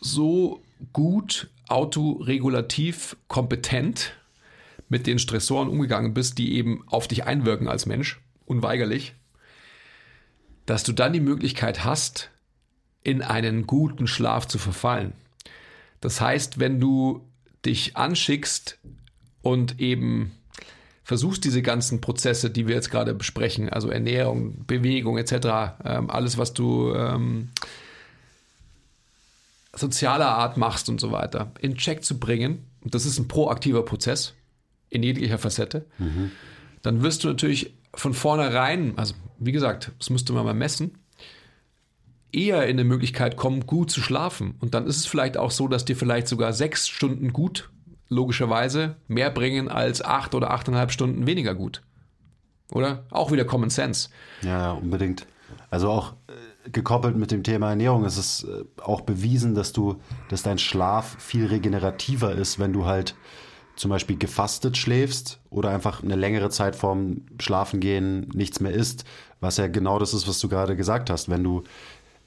so gut autoregulativ kompetent mit den Stressoren umgegangen bist, die eben auf dich einwirken als Mensch, unweigerlich, dass du dann die Möglichkeit hast, in einen guten Schlaf zu verfallen. Das heißt, wenn du dich anschickst und eben versuchst diese ganzen Prozesse, die wir jetzt gerade besprechen, also Ernährung, Bewegung etc., ähm, alles, was du ähm, sozialer Art machst und so weiter, in Check zu bringen, und das ist ein proaktiver Prozess in jeglicher Facette, mhm. dann wirst du natürlich von vornherein, also wie gesagt, das müsste man mal messen, eher in eine Möglichkeit kommen, gut zu schlafen. Und dann ist es vielleicht auch so, dass dir vielleicht sogar sechs Stunden gut logischerweise mehr bringen als acht oder achteinhalb Stunden weniger gut. Oder? Auch wieder Common Sense. Ja, unbedingt. Also auch äh, gekoppelt mit dem Thema Ernährung ist es äh, auch bewiesen, dass du, dass dein Schlaf viel regenerativer ist, wenn du halt zum Beispiel gefastet schläfst oder einfach eine längere Zeit vorm Schlafengehen nichts mehr isst, was ja genau das ist, was du gerade gesagt hast. Wenn du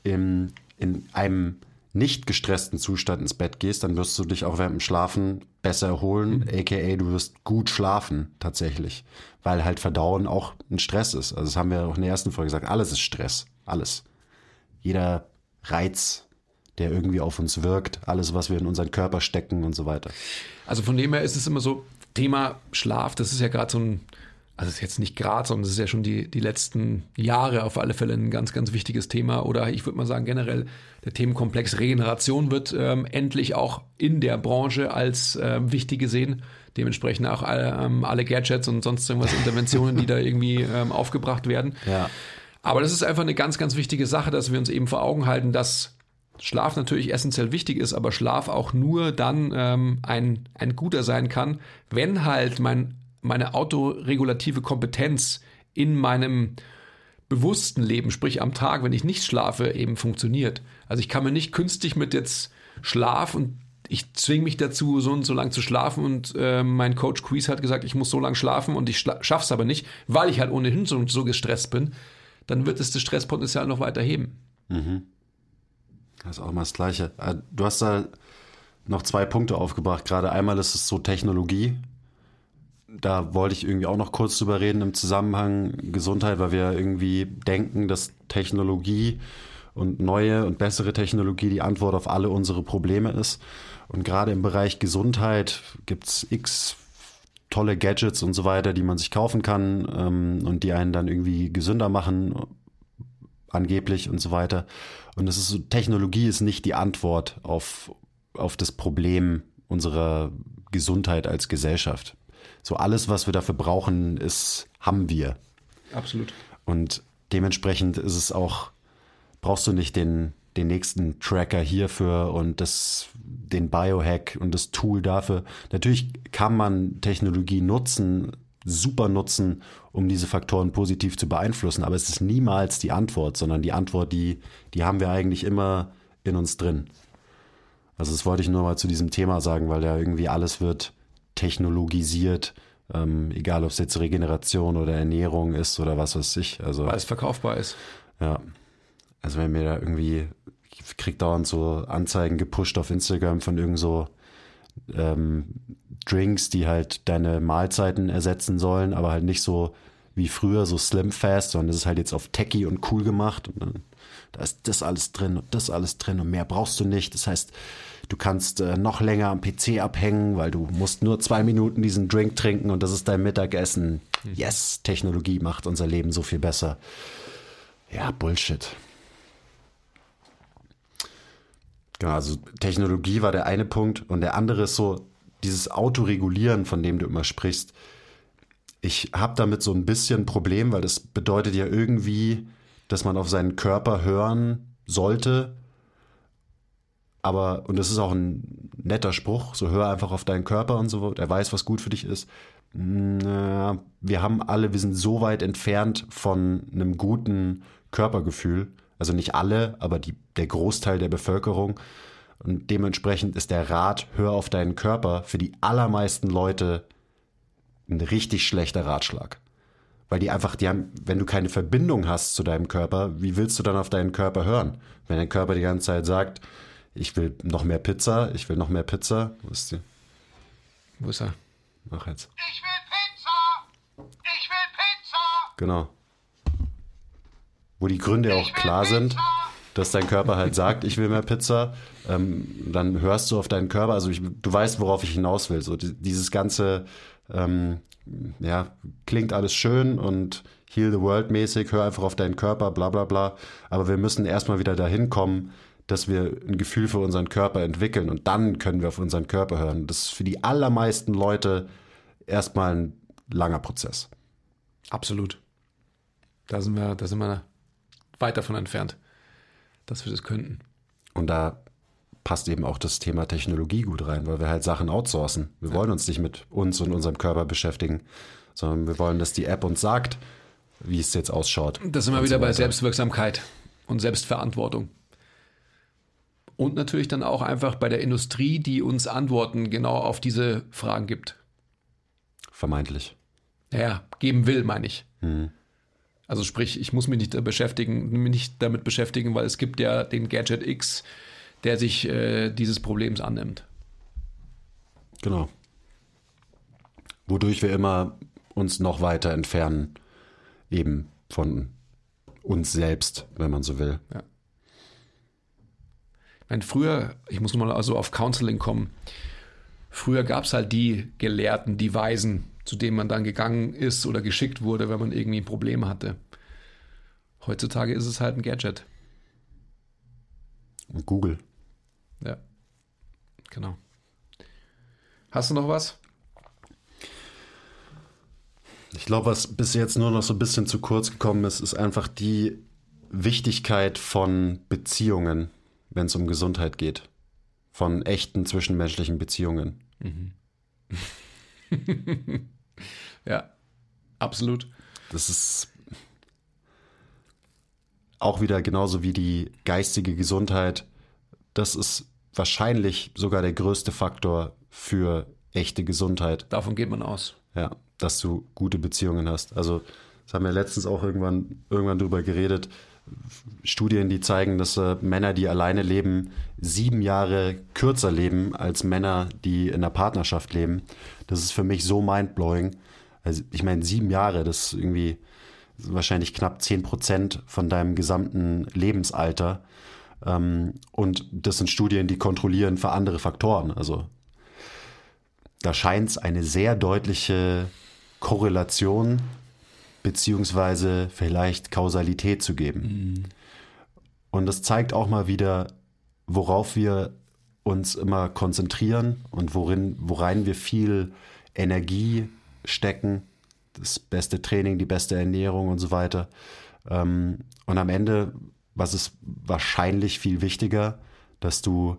im, in einem nicht gestressten Zustand ins Bett gehst, dann wirst du dich auch während dem Schlafen besser erholen, mhm. aka du wirst gut schlafen tatsächlich, weil halt Verdauen auch ein Stress ist. Also das haben wir auch in der ersten Folge gesagt, alles ist Stress, alles. Jeder Reiz der irgendwie auf uns wirkt, alles, was wir in unseren Körper stecken und so weiter. Also von dem her ist es immer so, Thema Schlaf, das ist ja gerade so ein, also es ist jetzt nicht gerade, sondern es ist ja schon die, die letzten Jahre auf alle Fälle ein ganz, ganz wichtiges Thema. Oder ich würde mal sagen, generell der Themenkomplex Regeneration wird ähm, endlich auch in der Branche als ähm, wichtig gesehen. Dementsprechend auch alle, ähm, alle Gadgets und sonst irgendwas Interventionen, die da irgendwie ähm, aufgebracht werden. Ja. Aber das ist einfach eine ganz, ganz wichtige Sache, dass wir uns eben vor Augen halten, dass Schlaf natürlich essentiell wichtig ist, aber Schlaf auch nur dann ähm, ein, ein guter sein kann, wenn halt mein, meine autoregulative Kompetenz in meinem bewussten Leben, sprich am Tag, wenn ich nicht schlafe, eben funktioniert. Also ich kann mir nicht künstlich mit jetzt Schlaf und ich zwinge mich dazu, so und so lang zu schlafen und äh, mein Coach Quiz hat gesagt, ich muss so lang schlafen und ich schla schaff's aber nicht, weil ich halt ohnehin so, so gestresst bin, dann wird es das Stresspotenzial noch weiter heben. Mhm. Das ist auch immer das Gleiche. Äh, du hast da noch zwei Punkte aufgebracht. Gerade einmal ist es so Technologie. Da wollte ich irgendwie auch noch kurz drüber reden im Zusammenhang Gesundheit, weil wir irgendwie denken, dass Technologie und neue und bessere Technologie die Antwort auf alle unsere Probleme ist. Und gerade im Bereich Gesundheit gibt es x tolle Gadgets und so weiter, die man sich kaufen kann ähm, und die einen dann irgendwie gesünder machen, angeblich und so weiter. Und es ist so, Technologie ist nicht die Antwort auf, auf das Problem unserer Gesundheit als Gesellschaft. So alles, was wir dafür brauchen, ist, haben wir. Absolut. Und dementsprechend ist es auch, brauchst du nicht den, den nächsten Tracker hierfür und das, den Biohack und das Tool dafür. Natürlich kann man Technologie nutzen, super nutzen, um diese Faktoren positiv zu beeinflussen. Aber es ist niemals die Antwort, sondern die Antwort, die, die haben wir eigentlich immer in uns drin. Also das wollte ich nur mal zu diesem Thema sagen, weil ja irgendwie alles wird technologisiert, ähm, egal ob es jetzt Regeneration oder Ernährung ist oder was weiß ich. Also, weil es verkaufbar ist. Ja. Also wenn mir da irgendwie, ich krieg dauernd so Anzeigen gepusht auf Instagram von irgend so ähm, Drinks, die halt deine Mahlzeiten ersetzen sollen, aber halt nicht so wie früher, so slim fast, sondern es ist halt jetzt auf techy und cool gemacht. Und dann da ist das alles drin und das alles drin und mehr brauchst du nicht. Das heißt, du kannst äh, noch länger am PC abhängen, weil du musst nur zwei Minuten diesen Drink trinken und das ist dein Mittagessen. Yes, Technologie macht unser Leben so viel besser. Ja, Bullshit. Genau, also Technologie war der eine Punkt und der andere ist so dieses Autoregulieren, von dem du immer sprichst. Ich habe damit so ein bisschen Problem, weil das bedeutet ja irgendwie, dass man auf seinen Körper hören sollte. Aber, und das ist auch ein netter Spruch, so hör einfach auf deinen Körper und so, der weiß, was gut für dich ist. Wir haben alle, wir sind so weit entfernt von einem guten Körpergefühl. Also nicht alle, aber die, der Großteil der Bevölkerung. Und dementsprechend ist der Rat, hör auf deinen Körper, für die allermeisten Leute ein richtig schlechter Ratschlag. Weil die einfach, die haben, wenn du keine Verbindung hast zu deinem Körper, wie willst du dann auf deinen Körper hören? Wenn dein Körper die ganze Zeit sagt, ich will noch mehr Pizza, ich will noch mehr Pizza, wo ist die? Wo ist er? Mach jetzt. Ich will Pizza! Ich will Pizza! Genau. Wo die Gründe auch klar sind, dass dein Körper halt sagt, ich will mehr Pizza, ähm, dann hörst du auf deinen Körper, also ich, du weißt, worauf ich hinaus will. So die, dieses ganze, ähm, ja, klingt alles schön und heal the world mäßig, hör einfach auf deinen Körper, bla bla bla. Aber wir müssen erstmal wieder dahin kommen, dass wir ein Gefühl für unseren Körper entwickeln und dann können wir auf unseren Körper hören. Das ist für die allermeisten Leute erstmal ein langer Prozess. Absolut. Da sind wir, da sind wir weit davon entfernt, dass wir das könnten. Und da passt eben auch das Thema Technologie gut rein, weil wir halt Sachen outsourcen. Wir wollen uns nicht mit uns und unserem Körper beschäftigen, sondern wir wollen, dass die App uns sagt, wie es jetzt ausschaut. Da sind wir wieder so bei. Selbstwirksamkeit und Selbstverantwortung. Und natürlich dann auch einfach bei der Industrie, die uns Antworten genau auf diese Fragen gibt. Vermeintlich. Ja, geben will, meine ich. Also sprich, ich muss mich nicht, da beschäftigen, mich nicht damit beschäftigen, weil es gibt ja den Gadget X, der sich äh, dieses Problems annimmt. Genau. Wodurch wir immer uns noch weiter entfernen, eben von uns selbst, wenn man so will. Ich meine, früher, ich muss nochmal also auf Counseling kommen, früher gab es halt die Gelehrten, die Weisen, zu denen man dann gegangen ist oder geschickt wurde, wenn man irgendwie ein Problem hatte. Heutzutage ist es halt ein Gadget. Google. Ja, genau. Hast du noch was? Ich glaube, was bis jetzt nur noch so ein bisschen zu kurz gekommen ist, ist einfach die Wichtigkeit von Beziehungen, wenn es um Gesundheit geht. Von echten zwischenmenschlichen Beziehungen. Ja, absolut. Das ist auch wieder genauso wie die geistige Gesundheit. Das ist wahrscheinlich sogar der größte Faktor für echte Gesundheit. Davon geht man aus. Ja, dass du gute Beziehungen hast. Also, das haben wir letztens auch irgendwann, irgendwann drüber geredet. Studien, die zeigen, dass äh, Männer, die alleine leben, sieben Jahre kürzer leben als Männer, die in einer Partnerschaft leben. Das ist für mich so mindblowing. Also, ich meine, sieben Jahre, das ist irgendwie wahrscheinlich knapp zehn Prozent von deinem gesamten Lebensalter. Ähm, und das sind Studien, die kontrollieren für andere Faktoren. Also, da scheint es eine sehr deutliche Korrelation beziehungsweise vielleicht Kausalität zu geben. Und das zeigt auch mal wieder, worauf wir uns immer konzentrieren und worin, worein wir viel Energie stecken. Das beste Training, die beste Ernährung und so weiter. Ähm, und am Ende, was ist wahrscheinlich viel wichtiger, dass du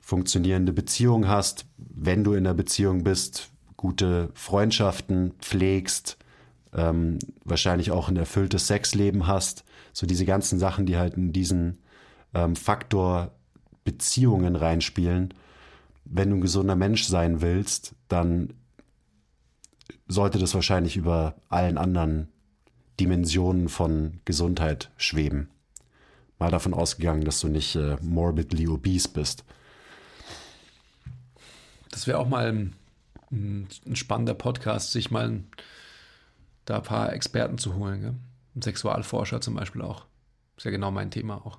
funktionierende Beziehungen hast, wenn du in einer Beziehung bist, gute Freundschaften pflegst, ähm, wahrscheinlich auch ein erfülltes Sexleben hast. So diese ganzen Sachen, die halt in diesen ähm, Faktor Beziehungen reinspielen. Wenn du ein gesunder Mensch sein willst, dann sollte das wahrscheinlich über allen anderen Dimensionen von Gesundheit schweben. Mal davon ausgegangen, dass du nicht äh, morbidly obese bist. Das wäre auch mal ein, ein, spannender Podcast, sich mal da ein paar Experten zu holen. Gell? Ein Sexualforscher zum Beispiel auch. Ist ja genau mein Thema auch.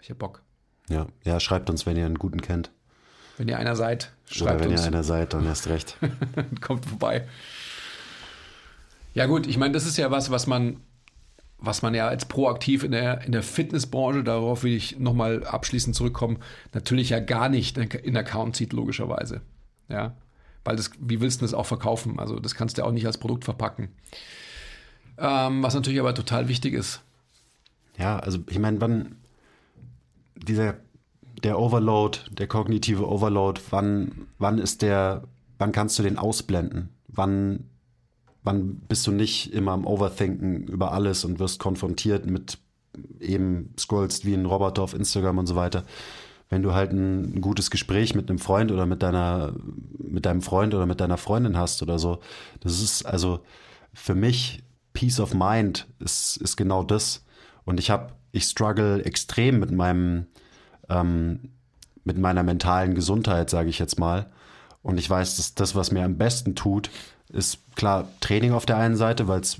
Ich hab Bock. Ja, ja, schreibt uns, wenn ihr einen guten kennt. Wenn ihr einer seid, Oder schreibt wenn uns. ihr einer seid, dann erst recht. kommt vorbei. Ja gut, ich meine, das ist ja was, was man, was man ja als proaktiv in der, in der Fitnessbranche, darauf will ich nochmal abschließend zurückkommen, natürlich ja gar nicht in Account sieht, logischerweise. Ja, weil das, wie willst du das auch verkaufen? Also das kannst du auch nicht als Produkt verpacken. Ähm, was natürlich aber total wichtig ist. Ja, also ich meine, wann dieser der Overload, der kognitive Overload, wann, wann ist der, wann kannst du den ausblenden? Wann, wann bist du nicht immer am Overthinken über alles und wirst konfrontiert mit eben scrollst wie ein Roboter auf Instagram und so weiter. Wenn du halt ein, gutes Gespräch mit einem Freund oder mit deiner, mit deinem Freund oder mit deiner Freundin hast oder so, das ist also für mich Peace of Mind ist, ist genau das. Und ich habe, ich struggle extrem mit meinem, ähm, mit meiner mentalen Gesundheit, sage ich jetzt mal. Und ich weiß, dass das, was mir am besten tut, ist klar Training auf der einen Seite, weil es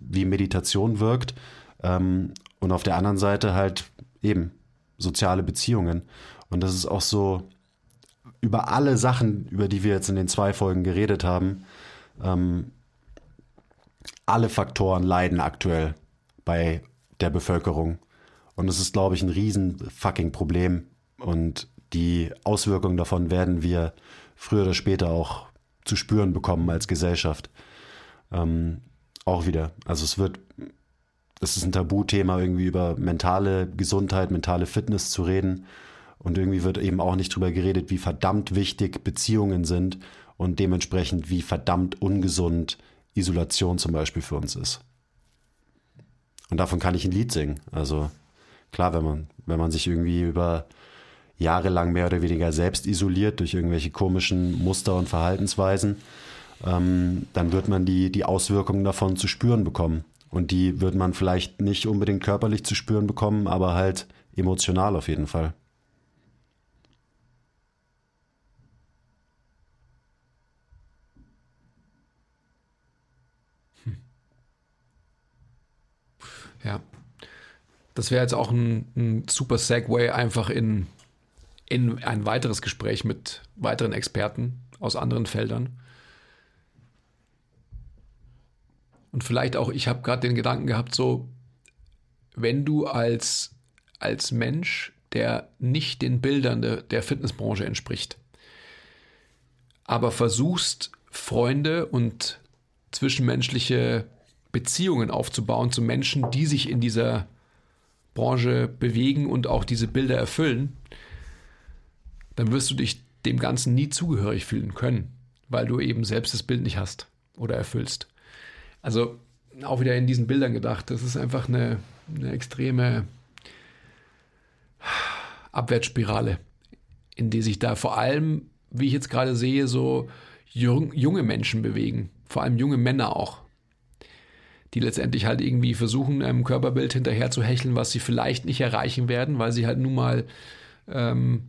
wie Meditation wirkt. Ähm, und auf der anderen Seite halt eben soziale Beziehungen. Und das ist auch so über alle Sachen, über die wir jetzt in den zwei Folgen geredet haben, ähm, alle Faktoren leiden aktuell bei der Bevölkerung. Und es ist, glaube ich, ein riesen fucking Problem. Und die Auswirkungen davon werden wir früher oder später auch zu spüren bekommen als Gesellschaft. Ähm, auch wieder. Also es wird, es ist ein Tabuthema, irgendwie über mentale Gesundheit, mentale Fitness zu reden. Und irgendwie wird eben auch nicht drüber geredet, wie verdammt wichtig Beziehungen sind und dementsprechend wie verdammt ungesund Isolation zum Beispiel für uns ist. Und davon kann ich ein Lied singen. Also klar, wenn man, wenn man sich irgendwie über jahrelang mehr oder weniger selbst isoliert durch irgendwelche komischen Muster und Verhaltensweisen, ähm, dann wird man die, die Auswirkungen davon zu spüren bekommen. Und die wird man vielleicht nicht unbedingt körperlich zu spüren bekommen, aber halt emotional auf jeden Fall. Ja. Das wäre jetzt auch ein, ein super Segway einfach in, in ein weiteres Gespräch mit weiteren Experten aus anderen Feldern. Und vielleicht auch, ich habe gerade den Gedanken gehabt, so, wenn du als, als Mensch, der nicht den Bildern de, der Fitnessbranche entspricht, aber versuchst, Freunde und zwischenmenschliche Beziehungen aufzubauen zu Menschen, die sich in dieser Branche bewegen und auch diese Bilder erfüllen, dann wirst du dich dem Ganzen nie zugehörig fühlen können, weil du eben selbst das Bild nicht hast oder erfüllst. Also auch wieder in diesen Bildern gedacht, das ist einfach eine, eine extreme Abwärtsspirale, in die sich da vor allem, wie ich jetzt gerade sehe, so jung, junge Menschen bewegen, vor allem junge Männer auch, die letztendlich halt irgendwie versuchen, einem Körperbild hinterher zu hecheln, was sie vielleicht nicht erreichen werden, weil sie halt nun mal ähm,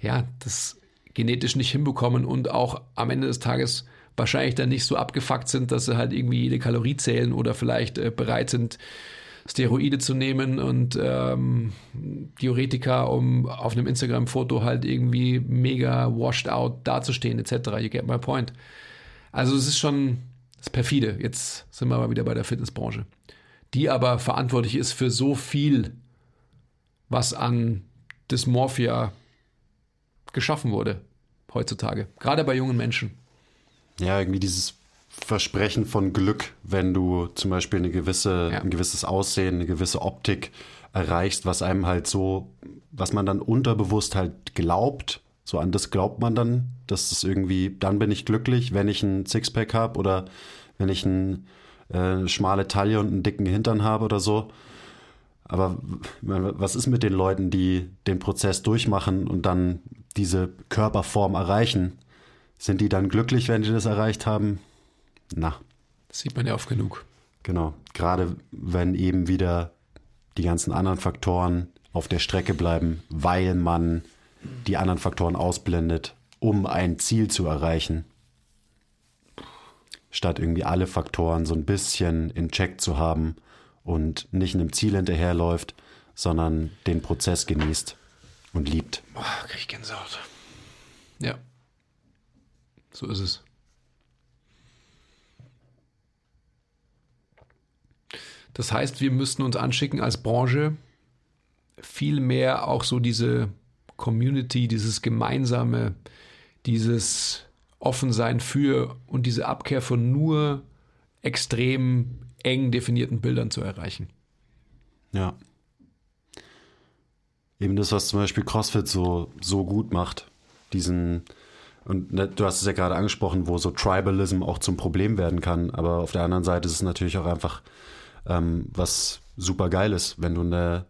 ja, das genetisch nicht hinbekommen und auch am Ende des Tages wahrscheinlich dann nicht so abgefuckt sind, dass sie halt irgendwie jede Kalorie zählen oder vielleicht äh, bereit sind, Steroide zu nehmen und ähm, Diuretika, um auf einem Instagram-Foto halt irgendwie mega washed out dazustehen, etc. You get my point. Also es ist schon das ist perfide. Jetzt sind wir aber wieder bei der Fitnessbranche, die aber verantwortlich ist für so viel, was an Dysmorphia geschaffen wurde heutzutage. Gerade bei jungen Menschen. Ja, irgendwie dieses Versprechen von Glück, wenn du zum Beispiel eine gewisse, Ja. ein gewisses Aussehen, eine gewisse Optik erreichst, was einem halt so, was man dann unterbewusst halt glaubt, so an das glaubt man dann, dass das irgendwie, dann bin ich glücklich, wenn ich ein Sixpack habe oder wenn ich ein, äh, eine schmale Taille und einen dicken Hintern habe oder so. Aber was ist mit den Leuten, die den Prozess durchmachen und dann diese Körperform erreichen? Sind die dann glücklich, wenn die das erreicht haben? Na, Das sieht man ja oft genug. genau. Gerade wenn eben wieder die ganzen anderen Faktoren auf der Strecke bleiben, weil man die anderen Faktoren ausblendet, um ein Ziel zu erreichen. Statt irgendwie alle Faktoren so ein bisschen in Check zu haben und nicht einem Ziel hinterherläuft, sondern den Prozess genießt und liebt. Boah, krieg ich Gänsehaut. Ja. So ist es. Das heißt, wir müssten uns anschicken als Branche viel mehr auch so diese Community, dieses gemeinsame, dieses Offensein für und diese Abkehr von nur extrem eng definierten Bildern zu erreichen. Ja. Eben das, was zum Beispiel CrossFit so, so gut macht. Diesen, und ne, du hast es ja gerade angesprochen, wo so Tribalism auch zum Problem werden kann. Aber auf der anderen Seite ist es natürlich auch einfach ähm, was super Geiles, wenn du eine,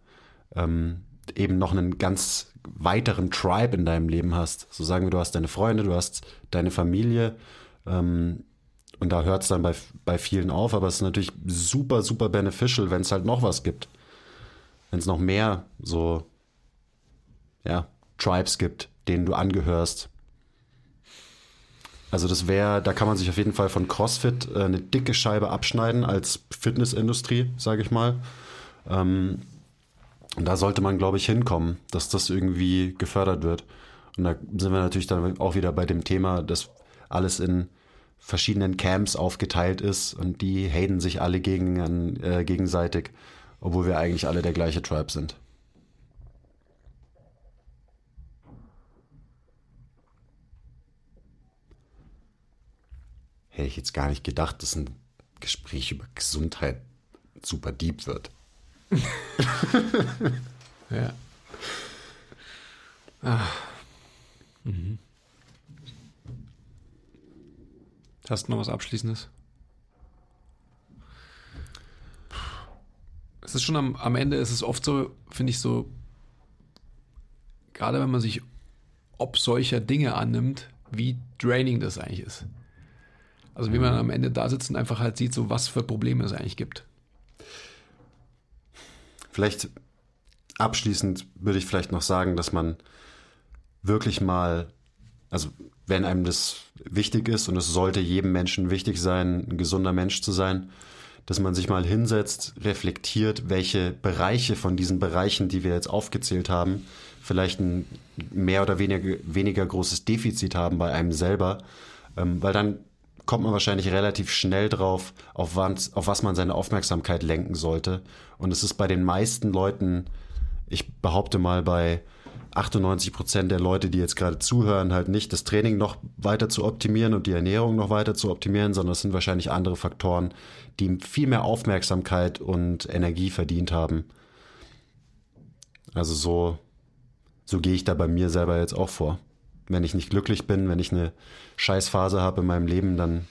ähm, eben noch einen ganz weiteren Tribe in deinem Leben hast. So sagen wir, du hast deine Freunde, du hast deine Familie. Ähm, und da hört es dann bei, bei vielen auf, aber es ist natürlich super, super beneficial, wenn es halt noch was gibt. Wenn es noch mehr so, ja, Tribes gibt, denen du angehörst. Also das wäre, da kann man sich auf jeden Fall von CrossFit äh, eine dicke Scheibe abschneiden als Fitnessindustrie, sage ich mal. Ähm, und da sollte man, glaube ich, hinkommen, dass das irgendwie gefördert wird. Und da sind wir natürlich dann auch wieder bei dem Thema, dass alles in verschiedenen Camps aufgeteilt ist und die haten sich alle gegen, äh, gegenseitig, obwohl wir eigentlich alle der gleiche Tribe sind. Hätte ich jetzt gar nicht gedacht, dass ein Gespräch über Gesundheit super deep wird. ja. Ah. Mhm. Hast du noch was Abschließendes? Es ist schon am, am Ende, es ist oft so, finde ich so, gerade wenn man sich ob solcher Dinge annimmt, wie draining das eigentlich ist. Also wie man am Ende da sitzt und einfach halt sieht, so was für Probleme es eigentlich gibt. Vielleicht abschließend würde ich vielleicht noch sagen, dass man wirklich mal, also wenn einem das wichtig ist und es sollte jedem Menschen wichtig sein, ein gesunder Mensch zu sein, dass man sich mal hinsetzt, reflektiert, welche Bereiche von diesen Bereichen, die wir jetzt aufgezählt haben, vielleicht ein mehr oder weniger, weniger großes Defizit haben bei einem selber, ähm, weil dann kommt man wahrscheinlich relativ schnell drauf, auf was, auf was man seine Aufmerksamkeit lenken sollte. Und es ist bei den meisten Leuten, ich behaupte mal bei 98 Prozent der Leute, die jetzt gerade zuhören, halt nicht das Training noch weiter zu optimieren und die Ernährung noch weiter zu optimieren, sondern es sind wahrscheinlich andere Faktoren, die viel mehr Aufmerksamkeit und Energie verdient haben. Also so, so gehe ich da bei mir selber jetzt auch vor wenn ich nicht glücklich bin, wenn ich eine Scheißphase habe in meinem Leben, dann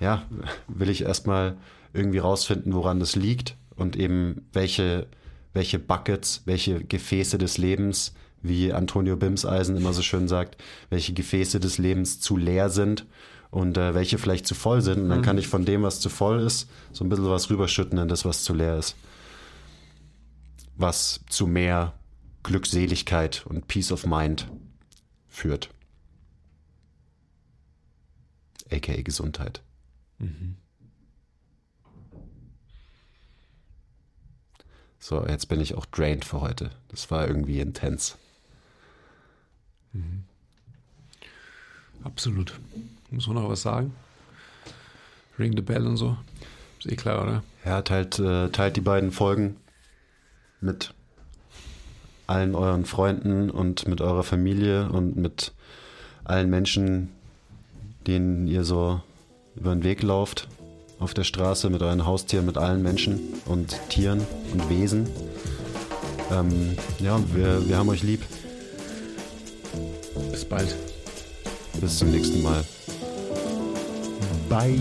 ja, will ich erstmal irgendwie rausfinden, woran das liegt und eben welche, welche Buckets, welche Gefäße des Lebens, wie Antonio Bimseisen immer so schön sagt, welche Gefäße des Lebens zu leer sind und äh, welche vielleicht zu voll sind. Und dann mhm. kann ich von dem, was zu voll ist, so ein bisschen was rüberschütten in das, was zu leer ist. Was zu mehr Glückseligkeit und Peace of Mind führt. AKA Gesundheit. Mhm. So, jetzt bin ich auch drained für heute. Das war irgendwie intens. Mhm. Absolut. Muss man noch was sagen? Ring the Bell und so. Ist eh klar, oder? Ja, teilt, äh, teilt die beiden Folgen mit allen euren Freunden und mit eurer Familie und mit allen Menschen, denen ihr so über den Weg lauft auf der Straße, mit euren Haustieren, mit allen Menschen und Tieren und Wesen. Ähm, ja, wir, wir haben euch lieb. Bis bald. Bis zum nächsten Mal. Bye.